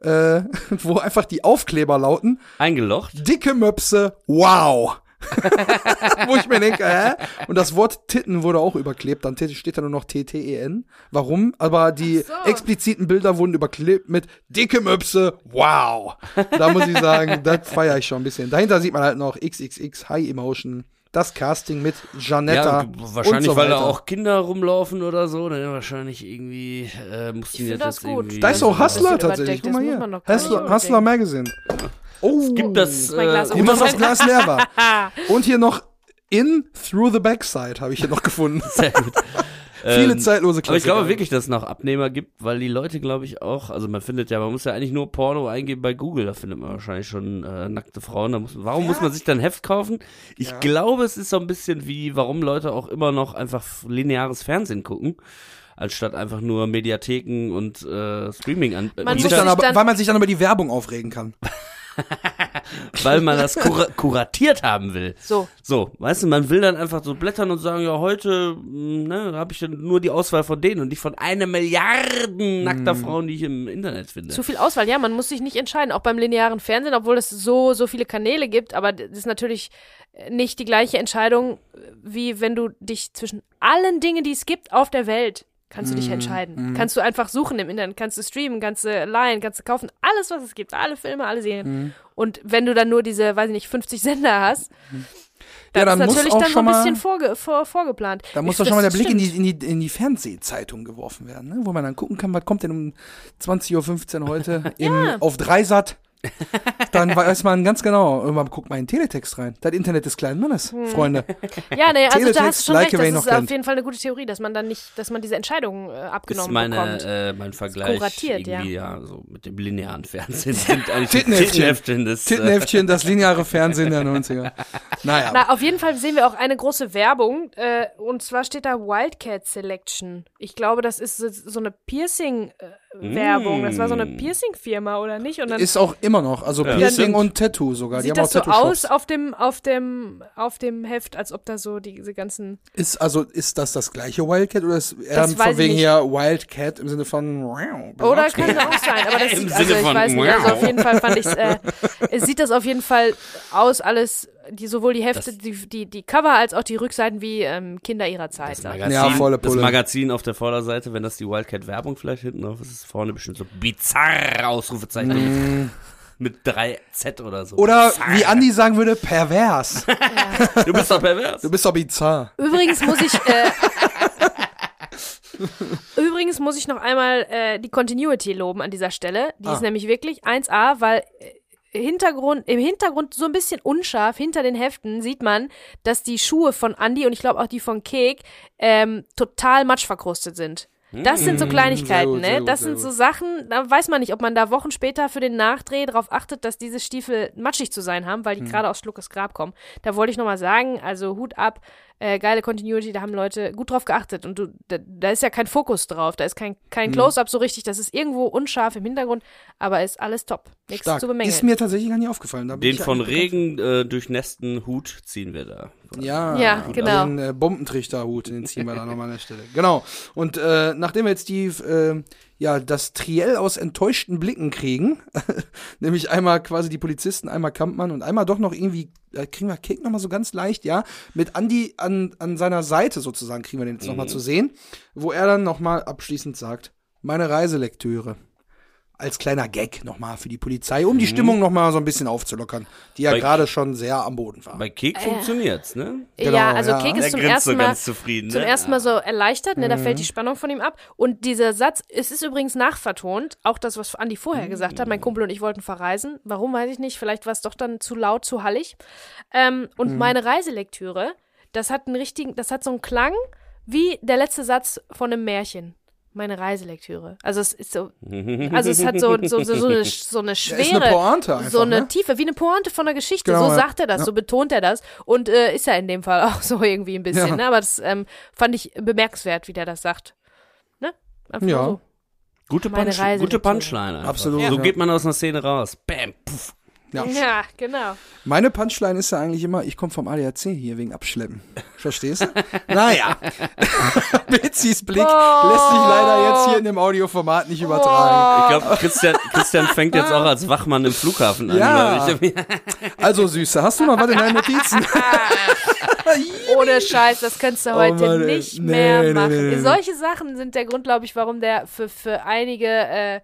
Äh, wo einfach die Aufkleber lauten, eingelocht. dicke Möpse, wow. Wo ich mir denke, hä? Und das Wort Titten wurde auch überklebt, dann steht da nur noch T-T-E-N. Warum? Aber die so. expliziten Bilder wurden überklebt mit dicke Möpse, wow. Da muss ich sagen, das feiere ich schon ein bisschen. Dahinter sieht man halt noch XXX High Emotion, das Casting mit Janetta. Ja, wahrscheinlich, und so weil da weiter. auch Kinder rumlaufen oder so. Ne? Wahrscheinlich irgendwie äh, mussten Ich die finde das gut. irgendwie. Da ist auch Hustler tatsächlich. Guck das mal hier. Hustler. Hustler Magazine. Oh, Gibt das Glas äh, Gut, dass das Glas leer war. Und hier noch In Through the Backside habe ich hier noch gefunden. Sehr gut. Viele Ähm, zeitlose Aber ich Klassiker. glaube wirklich, dass es noch Abnehmer gibt, weil die Leute, glaube ich, auch, also man findet ja, man muss ja eigentlich nur Porno eingeben bei Google, da findet man wahrscheinlich schon äh, nackte Frauen. Da muss, warum muss man sich dann Heft kaufen? Ich Ja. glaube, es ist so ein bisschen wie, warum Leute auch immer noch einfach lineares Fernsehen gucken, anstatt einfach nur Mediatheken und äh, Streaming an. Man sich sich dann aber, dann- weil man sich dann über die Werbung aufregen kann. weil man das kura kuratiert haben will. So, So, weißt du, man will dann einfach so blättern und sagen, ja, heute, mh, ne, habe ich dann nur die Auswahl von denen und nicht von einer Milliarden nackter Mhm. Frauen, die ich im Internet finde. zu viel Auswahl. Ja, man muss sich nicht entscheiden. Auch beim linearen Fernsehen, obwohl es so, so viele Kanäle gibt. Aber das ist natürlich nicht die gleiche Entscheidung, wie wenn du dich zwischen allen Dingen, die es gibt auf der Welt, kannst du dich entscheiden. Kannst du einfach suchen im Internet, kannst du streamen, kannst du leihen, kannst du kaufen. Alles, was es gibt. Alle Filme, alle Serien. Und wenn du dann nur diese, weiß ich nicht, 50 Sender hast, Das dann ist muss natürlich auch dann so schon ein mal- bisschen vorge vor, vorgeplant. Da muss Ich- doch schon mal der Blick in die, in, die, in die Fernsehzeitung geworfen werden, ne? wo man dann gucken kann, was kommt denn um 20.15 Uhr heute im, auf Dreisat. Dann weiß man ganz genau, irgendwann guckt mal in den Teletext rein. Das Internet des kleinen Mannes, Hm. Freunde. Ja, nee, also da Teletext, hast du schon like recht. Das ist auf jeden Fall eine gute Theorie, dass man dann nicht, dass man diese Entscheidung äh, Ist abgenommen meine, bekommt. äh, mein Vergleich kuratiert, irgendwie, ja. so mit dem linearen Fernsehen sind eigentlich Tittenheftchen. Tittenheftchen des, äh, Tittenheftchen, das lineare Fernsehen der 90er. Naja. Na, auf jeden Fall sehen wir auch eine große Werbung. Äh, und zwar steht da Wildcat Selection. Ich glaube, das ist so, so Piercing-Werbung. das war so eine Mm. Piercing-Firma, oder nicht? Und dann Ist auch immer noch. Also Ja, Piercing und Tattoo sogar. Die sieht haben das auch so aus auf dem, auf, dem, auf dem Heft, als ob da so diese ganzen. Ist, also, ist das das gleiche Wildcat oder ist Das von ich wegen hier Wildcat im Sinne von wow, Oder kann auch sein, aber das Im sieht, also Sinne ich von weiß nicht, also auf jeden Fall fand ich äh, es sieht das auf jeden Fall aus, alles, die, sowohl die Hefte, Das- die, die, die Cover als auch die Rückseiten wie ähm, Kinder ihrer Zeit. das. Magazin, Ja, volle das Pulle. Magazin auf der Vorderseite, wenn das die Wildcat-Werbung vielleicht hinten drauf ist, ist vorne bestimmt so bizarr Ausrufezeichen mit 3 Z oder so. Mm. Oder Bizarr. wie Andi sagen würde, pervers. Du bist doch pervers. Du bist doch bizarr. Übrigens muss ich äh, Übrigens muss ich noch einmal äh, die Continuity loben an dieser Stelle. Die Ah. ist nämlich wirklich 1A, weil äh, Hintergrund, im Hintergrund so ein bisschen unscharf, hinter den Heften sieht man, dass die Schuhe von Andy und ich glaube auch die von Kek ähm, total matschverkrustet sind. Das sind so Kleinigkeiten, Mm, gut, ne? gut, das sind so Sachen, da weiß man nicht, ob man da Wochen später für den Nachdreh darauf achtet, dass diese Stiefel matschig zu sein haben, weil die Hm. gerade aus Schluckes Grab kommen. Da wollte ich nochmal sagen, also Hut ab, äh, geile Continuity, da haben Leute gut drauf geachtet und du, da, da ist ja kein Fokus drauf, da ist kein, kein Close-Up so richtig, das ist irgendwo unscharf im Hintergrund, aber ist alles top. Nichts Stark. zu bemängeln. Ist mir tatsächlich gar nicht aufgefallen. Den von Regen äh, durchnässten Hut ziehen wir da. Ja, Ja, genau. Den äh, Bombentrichterhut, den ziehen wir da nochmal an der Stelle. Genau. Und äh, nachdem wir jetzt die, äh, ja, das Triell aus enttäuschten Blicken kriegen, nämlich einmal quasi die Polizisten, einmal Kampmann und einmal doch noch irgendwie, äh, kriegen wir Kek nochmal so ganz leicht, ja, mit Andi an, an seiner Seite sozusagen, kriegen wir den jetzt nochmal zu sehen, wo er dann nochmal abschließend sagt, meine Reiselektüre. Als kleiner Gag nochmal für die Polizei, um die Stimmung nochmal so ein bisschen aufzulockern, die ja Bei- gerade schon sehr am Boden war. Bei Kek funktioniert's, ne? Genau, ja, also ja. Kek Der ist zum grinst ersten so Mal ganz zufrieden. zum ne? ersten Mal so erleichtert, ne? Da fällt die Mhm. Spannung von ihm ab. Und dieser Satz, es ist übrigens nachvertont, auch das, was Andi vorher gesagt hat, mein Kumpel und ich wollten verreisen. Warum, weiß ich nicht. Vielleicht war es doch dann zu laut, zu hallig. Ähm, und Mhm. meine Reiselektüre, das hat einen richtigen, das hat so einen Klang wie der letzte Satz von einem Märchen. Meine Reiselektüre. Also es ist so, also es hat so, so, so, so, eine, so eine Ja, schwere, ist eine Pointe einfach, so eine ne? Tiefe, wie eine Pointe von der Geschichte. Genau, so ja. sagt er das, Ja. so betont er das. Und äh, ist ja in dem Fall auch so irgendwie ein bisschen, Ja. ne? Aber das ähm, fand ich bemerkenswert, wie der das sagt. Ne? Einfach Ja. so. Gute, Punch, gute Punchline. Einfach. Absolut, So ja. geht man aus einer Szene raus. Bam, puff. Ja. Ja, genau. Meine Punchline ist ja eigentlich immer, ich komme vom ADAC hier wegen Abschleppen. Verstehst du? naja. Betsys Blick lässt sich leider jetzt hier in dem Audioformat nicht übertragen. Ich glaube, Christian, Christian fängt jetzt auch als Wachmann im Flughafen an. Ja. Also, Süße, hast du noch was in deinen Notizen? Ohne Scheiß, das könntest du Oh heute Mann, ey. nicht Nee, mehr nee, machen. nee, nee. Solche Sachen sind der Grund, glaube ich, warum der für, für einige äh,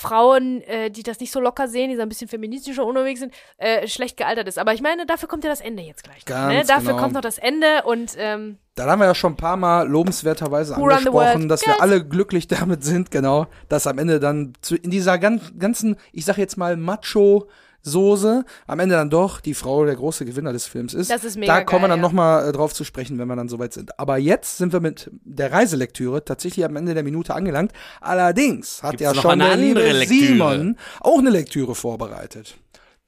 Frauen, äh, die das nicht so locker sehen, die so ein bisschen feministischer unterwegs sind, äh, schlecht gealtert ist. Aber ich meine, dafür kommt ja das Ende jetzt gleich. noch, ne? Dafür genau. kommt noch das Ende und ähm, Da haben wir ja schon ein paar Mal lobenswerterweise Who angesprochen, dass wir Girls. alle glücklich damit sind, genau, dass am Ende dann zu, in dieser gan ganzen, ich sag jetzt mal Macho Soße, am Ende dann doch die Frau der große Gewinner des Films ist. Das ist mega Da kommen wir dann ja. nochmal äh, drauf zu sprechen, wenn wir dann soweit sind. Aber jetzt sind wir mit der Reiselektüre tatsächlich am Ende der Minute angelangt. Allerdings hat Gibt's ja schon eine der liebe? Simon auch eine Lektüre vorbereitet.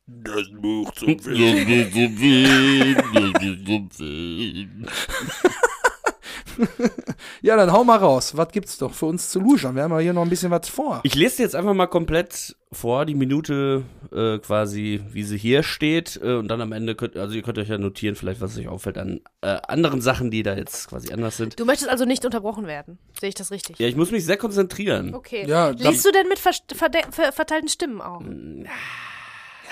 Das Buch zum Film. Ja, dann hau mal raus. Was gibt's doch für uns zu luschern? Wir haben ja hier noch ein bisschen was vor. Ich lese dir jetzt einfach mal komplett vor, die Minute äh, quasi, wie sie hier steht. Äh, und dann am Ende könnt, also ihr könnt euch ja notieren, vielleicht was euch auffällt an äh, anderen Sachen, die da jetzt quasi anders sind. du möchtest also nicht unterbrochen werden. Sehe ich das richtig? Ja, ich muss mich sehr konzentrieren. Okay. Ja, dann- Liest du denn mit ver verde- ver verteilten Stimmen auch?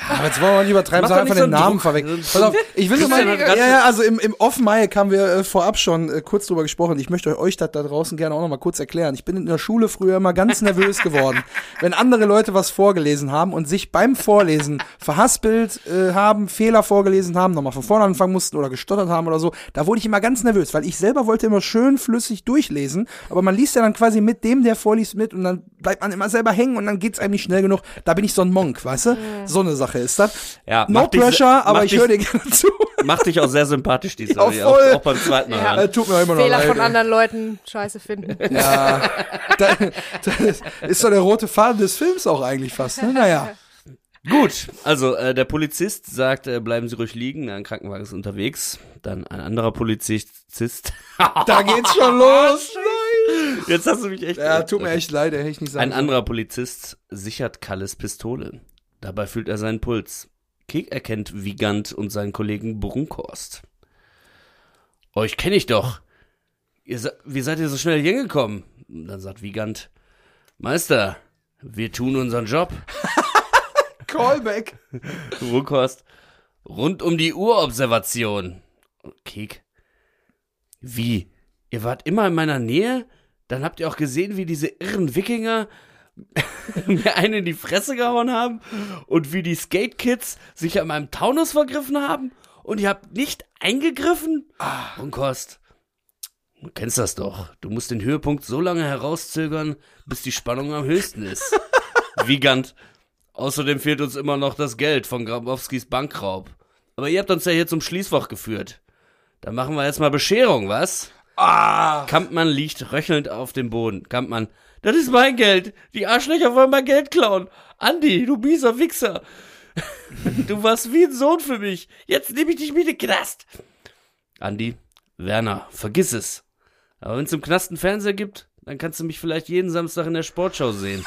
Aber jetzt wollen wir nicht übertreiben, sag einfach so den Namen. So- Pass auf, ich will nur mal, ja, ja, also im, im Off-Mic haben wir äh, vorab schon äh, kurz drüber gesprochen. Ich möchte euch das da draußen gerne auch noch mal kurz erklären. Ich bin in der Schule früher immer ganz nervös geworden, wenn andere Leute was vorgelesen haben und sich beim Vorlesen verhaspelt äh, haben, Fehler vorgelesen haben, nochmal von vorne anfangen mussten oder gestottert haben oder so. Da wurde ich immer ganz nervös, weil ich selber wollte immer schön flüssig durchlesen, aber man liest ja dann quasi mit dem, der vorliest, mit und dann bleibt man immer selber hängen und dann geht's einem nicht schnell genug. Da bin ich so ein Monk, weißt du? So eine Sache ist das. Ja, No pressure, aber ich höre dir gerne zu. Macht dich auch sehr sympathisch, die Ja, Story. voll. Auch, auch beim zweiten Mal. Ja. hören. Äh, tut mir immer noch Fehler leid. von ey. anderen Leuten scheiße finden. Ja, da, das ist doch der rote Faden des Films auch eigentlich fast. Ne? Naja. Gut, also äh, der Polizist sagt, äh, bleiben Sie ruhig liegen, ein Krankenwagen ist unterwegs. Dann ein anderer Polizist. Da geht's schon los. Jetzt hast du mich echt. Ja, tut mir echt leid, hätte ich nicht sagen Ein anderer Polizist sichert Kalles Pistole. Dabei fühlt er seinen Puls. Kek erkennt Wiegand und seinen Kollegen Brunkhorst. Euch kenne ich doch. Ihr, se- wie seid ihr so schnell hier gekommen? Dann sagt Wiegand, Meister, wir tun unseren Job. Callback. Brunkhorst, rund um die Urobservation. Kek, wie? Ihr wart immer in meiner Nähe? Dann habt ihr auch gesehen, wie diese irren Wikinger mir einen in die Fresse gehauen haben und wie die Skate Kids sich an meinem Taunus vergriffen haben und ihr habt nicht eingegriffen? Ah, Brunkhorst, du kennst das doch. Du musst den Höhepunkt so lange herauszögern, bis die Spannung am höchsten ist. Wiegand, Außerdem fehlt uns immer noch das Geld von Grabowskis Bankraub. Aber ihr habt uns ja hier zum Schließfach geführt. Dann machen wir jetzt mal Bescherung, was? Ah. Kampmann liegt röchelnd auf dem Boden. Kampmann, das ist mein Geld. Die Arschlöcher wollen mein Geld klauen. Andi, du mieser Wichser. Du warst wie ein Sohn für mich. Jetzt nehme ich dich mit in den Knast. Andi, Werner, vergiss es. Aber wenn es im Knast einen Fernseher gibt, dann kannst du mich vielleicht jeden Samstag in der Sportschau sehen.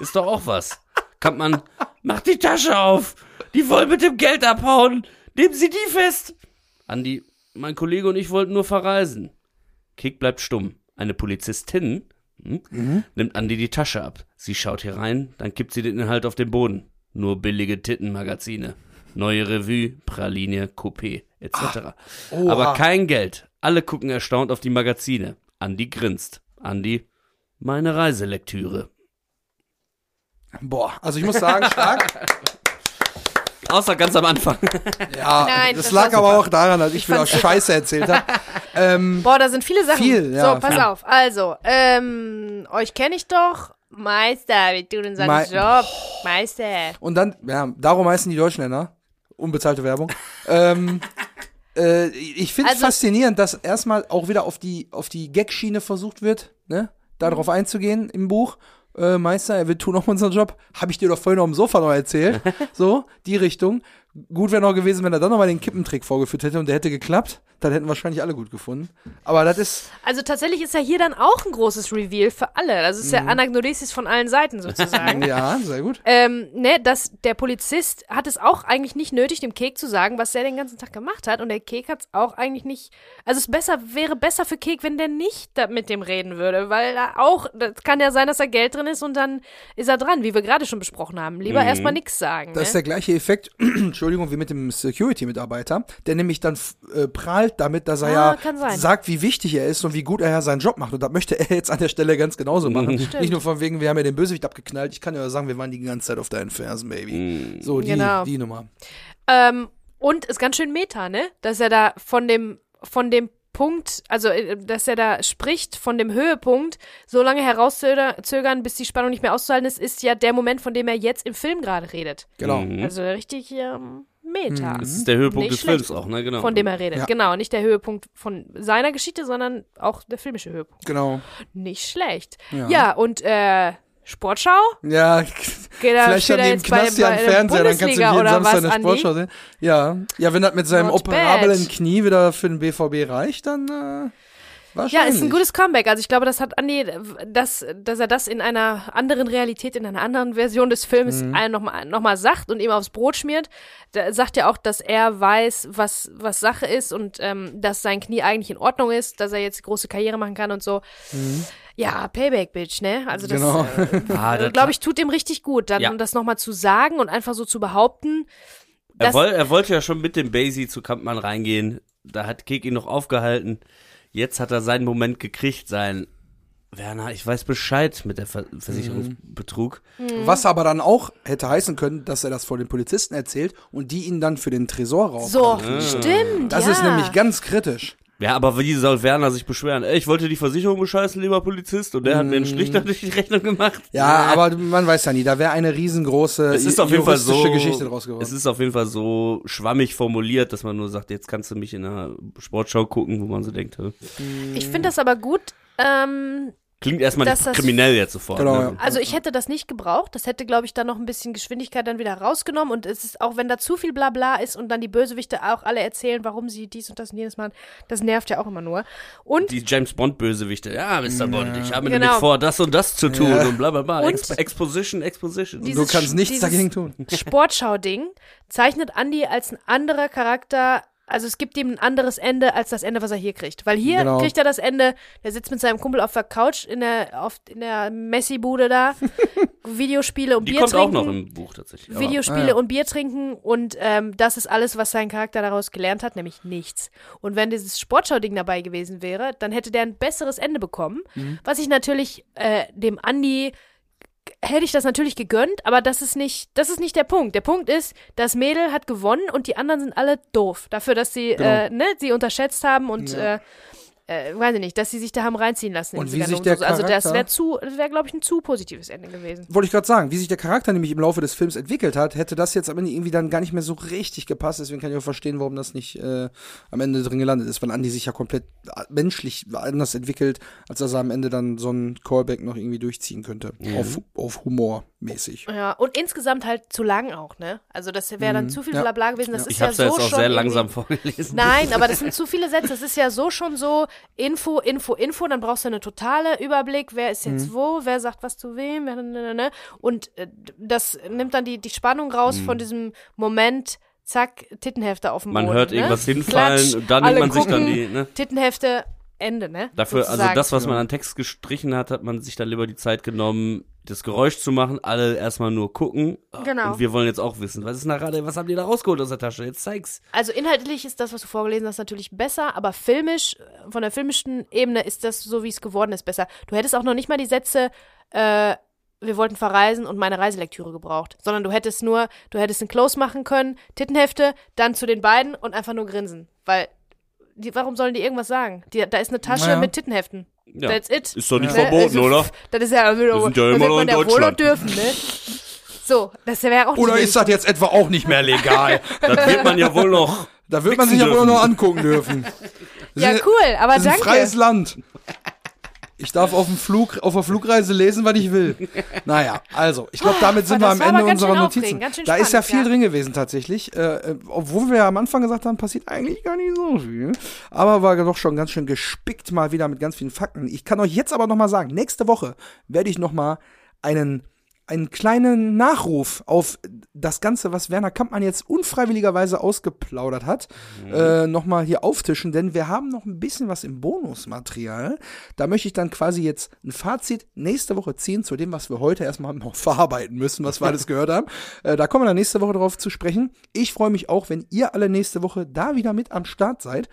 Ist doch auch was. Kampmann, mach die Tasche auf. Die wollen mit dem Geld abhauen. Nehmen Sie die fest. Andi, mein Kollege und ich wollten nur verreisen. Kick bleibt stumm. Eine Polizistin hm, nimmt Andi die Tasche ab. Sie schaut hier rein, dann kippt sie den Inhalt auf den Boden. Nur billige Tittenmagazine. Neue Revue, Praline, Coupé, etc. Oha. Aber kein Geld. Alle gucken erstaunt auf die Magazine. Andi grinst. Andi, meine Reiselektüre. Boah, also ich muss sagen, stark. Außer ganz am Anfang. Ja, Nein, das, das lag aber super. auch daran, dass ich wieder fand's Scheiße erzählt habe. ähm, Boah, da sind viele Sachen. Viel, ja, so, pass viel. auf. Also, ähm, euch kenne ich doch. Meister, wir tun unseren Mei- Job. Meister. und dann, ja, darum heißen die Deutschländer. Unbezahlte Werbung. ähm, äh, ich finde es Also- faszinierend, dass erstmal auch wieder auf die, auf die Gag-Schiene versucht wird, ne? Darauf einzugehen im Buch. Äh, Meister, wir tun auch unseren Job. Habe ich dir doch vorhin auf dem Sofa noch erzählt. so, die Richtung. Gut wäre noch gewesen, wenn er dann nochmal den Kippentrick vorgeführt hätte und der hätte geklappt. Dann hätten wahrscheinlich alle gut gefunden. Aber das ist, Also tatsächlich ist ja hier dann auch ein großes Reveal für alle. Das ist ja Anagnoresis von allen Seiten sozusagen. ja, sehr gut. ähm, ne, dass der Polizist hat es auch eigentlich nicht nötig, dem Kek zu sagen, was er den ganzen Tag gemacht hat. Und der Kek hat es auch eigentlich nicht. Also es besser, wäre besser für Kek, wenn der nicht da mit dem reden würde. Weil da auch, das kann ja sein, dass da Geld drin ist und dann ist er dran, wie wir gerade schon besprochen haben. Lieber erstmal nichts sagen. Das ist ne? der gleiche Effekt, Entschuldigung, wie mit dem Security-Mitarbeiter, der nämlich dann äh, prahlt damit, dass er Ah, ja sagt, wie wichtig er ist und wie gut er ja seinen Job macht. Und das möchte er jetzt an der Stelle ganz genauso machen. Stimmt. Nicht nur von wegen, wir haben ja den Bösewicht abgeknallt. Ich kann ja sagen, wir waren die ganze Zeit auf deinen Fersen, Baby. So, die, Genau. die Nummer. Ähm, und ist ganz schön meta, ne? Dass er da von dem, von dem Punkt, also äh, dass er da spricht von dem Höhepunkt, so lange herauszögern, bis die Spannung nicht mehr auszuhalten ist, ist ja der Moment, von dem er jetzt im Film gerade redet. Genau. Mhm. Also richtig ähm, Meta. Das ist der Höhepunkt Nicht des. Films auch, ne? Genau. Von dem er redet. Ja. Genau, nicht der Höhepunkt von seiner Geschichte, sondern auch der filmische Höhepunkt. Genau. Nicht schlecht. Ja. Ja, und äh, Sportschau? Ja, Geht vielleicht jetzt bei, Knast ja einen Fernseher, dann kannst du jeden oder Samstag Andi? Sportschau sehen. Ja. ja, wenn das mit seinem Not operablen bad. Knie wieder für den BVB reicht, dann äh, Ja, wahrscheinlich. ist ein gutes Comeback. Also ich glaube, das hat Andi, dass, dass er das in einer anderen Realität, in einer anderen Version des Films Mhm. nochmal noch mal sagt und ihm aufs Brot schmiert. Da sagt ja auch, dass er weiß, was, was Sache ist und ähm, dass sein Knie eigentlich in Ordnung ist, dass er jetzt große Karriere machen kann und so. Mhm. Ja, Payback, Bitch, ne? Also das, Genau. Ah, äh, das- glaube ich, tut ihm richtig gut, dann Ja. das nochmal zu sagen und einfach so zu behaupten. Er, woll, er wollte ja schon mit dem Basie zu Kampmann reingehen. Da hat Kek ihn noch aufgehalten. Jetzt hat er seinen Moment gekriegt, sein Werner, ich weiß Bescheid mit der Ver Versicherungsbetrug. Was aber dann auch hätte heißen können, dass er das vor den Polizisten erzählt und die ihn dann für den Tresorraub. so, stimmt, Das ja. ist nämlich ganz kritisch. Ja, aber wie soll Werner sich beschweren? Ey, ich wollte die Versicherung bescheißen, lieber Polizist, und der hat mir einen Strich da durch die Rechnung gemacht. Ja, aber man weiß ja nie, da wäre eine riesengroße es ist auf jeden Fall so, Geschichte draus geworden. es ist auf jeden Fall so schwammig formuliert, dass man nur sagt, jetzt kannst du mich in einer Sportschau gucken, wo man so denkt, hä? Ich finde das aber gut. Ähm, klingt erstmal nicht das- kriminell jetzt sofort. Genau, ne? ja. also ich hätte das nicht gebraucht. Das hätte, glaube ich, dann noch ein bisschen Geschwindigkeit dann wieder rausgenommen. Und es ist auch, wenn da zu viel Blabla ist und dann die Bösewichte auch alle erzählen, warum sie dies und das und jenes machen, das nervt ja auch immer nur. Und Die James Bond Bösewichte, ja, Mr. Bond, ich habe Genau. nämlich vor, das und das zu tun Ja. und bla bla bla. Und- Ex Exposition, Exposition. Diese- du kannst nichts dieses- dagegen tun. Sportschau-Ding zeichnet Andy als ein anderer Charakter. Also es gibt ihm ein anderes Ende als das Ende, was er hier kriegt. Weil hier Genau. kriegt er das Ende, der sitzt mit seinem Kumpel auf der Couch in der, auf, in der Messi-Bude da, Videospiele und Die Bier kommt auch trinken. noch im Buch tatsächlich. aber- Videospiele Ah, ja. und Bier trinken und ähm, das ist alles, was sein Charakter daraus gelernt hat, nämlich nichts. Und wenn dieses Sportschau-Ding dabei gewesen wäre, dann hätte der ein besseres Ende bekommen, Mhm. was ich natürlich äh, dem Andi hätte ich das natürlich gegönnt, aber das ist nicht, das ist nicht der Punkt. Der Punkt ist, das Mädel hat gewonnen und die anderen sind alle doof dafür, dass sie Genau. äh, ne, sie unterschätzt haben und Ja. äh, äh, weiß ich nicht, dass sie sich da haben reinziehen lassen. in Und wie sich der Umzug. also das Charakter- wäre zu, das wäre glaube ich ein zu positives Ende gewesen. Wollte ich gerade sagen, wie sich der Charakter nämlich im Laufe des Films entwickelt hat, hätte das jetzt am Ende irgendwie dann gar nicht mehr so richtig gepasst. Deswegen kann ich auch verstehen, warum das nicht äh, am Ende drin gelandet ist, weil Andy sich ja komplett äh, menschlich anders entwickelt, als dass er am Ende dann so einen Callback noch irgendwie durchziehen könnte. Auf, auf Humor mäßig. Ja, und insgesamt halt zu lang auch, ne? Also das wäre dann zu viel Ja. Blabla gewesen. Das ich ist ja habe so ja jetzt auch schon sehr langsam vorgelesen. Nein, aber das sind zu viele Sätze. Das ist ja so schon so Info, Info, Info. Dann brauchst du eine totale Überblick. Wer ist Mhm. jetzt wo? Wer sagt was zu wem? Ne, ne, ne. Und äh, das nimmt dann die, die Spannung raus von diesem Moment. Zack, Tittenhefte auf dem Mhm. Man Boden. hört ne? irgendwas hinfallen Klatsch, und dann nimmt man sich dann gucken, die, ne? Tittenhefte, Ende, ne? Dafür, also Sozusagen. das, was man an Text gestrichen hat, hat man sich dann lieber die Zeit genommen, das Geräusch zu machen, alle erstmal nur gucken. Genau. Und wir wollen jetzt auch wissen, was ist nach gerade, was haben die da rausgeholt aus der Tasche? Jetzt zeig's. Also inhaltlich ist das, was du vorgelesen hast, natürlich besser, aber filmisch, von der filmischen Ebene ist das so, wie es geworden ist, besser. Du hättest auch noch nicht mal die Sätze, äh, wir wollten verreisen und meine Reiselektüre gebraucht, sondern du hättest nur, du hättest einen Close machen können, Tittenhefte, dann zu den beiden und einfach nur grinsen, weil die, warum sollen die irgendwas sagen? Die, da ist eine Tasche Naja. mit Tittenheften. Ja. That's it. Ist doch nicht Ne? verboten, Also, oder? Das ist ja, Wir sind ja das immer wird noch man in ja wohl noch Deutschland. dürfen, ne? So, das wäre auch Oder ist das jetzt etwa auch nicht mehr legal? Das wird man ja wohl noch. da wird man sich ja wohl noch angucken dürfen. Ja, cool, aber Das ist ein danke. freies Land. Ich darf auf dem Flug, auf der Flugreise lesen, was ich will. Naja, also, ich glaube, damit sind Oh, wir am Ende unserer Notizen. Da ist ja viel ja. drin gewesen tatsächlich. Äh, äh, obwohl wir ja am Anfang gesagt haben, passiert eigentlich gar nicht so viel. Aber war doch schon ganz schön gespickt mal wieder mit ganz vielen Fakten. Ich kann euch jetzt aber noch mal sagen, nächste Woche werde ich noch mal einen einen kleinen Nachruf auf das Ganze, was Werner Kampmann jetzt unfreiwilligerweise ausgeplaudert hat, äh, nochmal hier auftischen, denn wir haben noch ein bisschen was im Bonusmaterial. Da möchte ich dann quasi jetzt ein Fazit nächste Woche ziehen zu dem, was wir heute erstmal noch verarbeiten müssen, was wir alles gehört haben. Äh, da kommen wir dann nächste Woche drauf zu sprechen. Ich freue mich auch, wenn ihr alle nächste Woche da wieder mit am Start seid.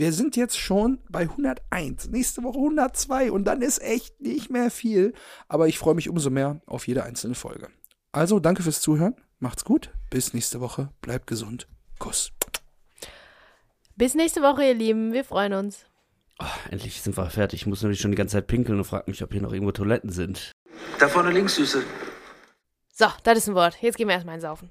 Wir sind jetzt schon bei 101, nächste Woche 102 und dann ist echt nicht mehr viel. Aber ich freue mich umso mehr auf jede einzelne Folge. Also danke fürs Zuhören, macht's gut, bis nächste Woche, bleibt gesund, Kuss. Bis nächste Woche, ihr Lieben. Wir freuen uns. Endlich sind wir fertig. Ich muss nämlich schon die ganze Zeit pinkeln und frage mich, ob hier noch irgendwo Toiletten sind. Da vorne links, Süße. So, das ist ein Wort. Jetzt gehen wir erstmal einsaufen.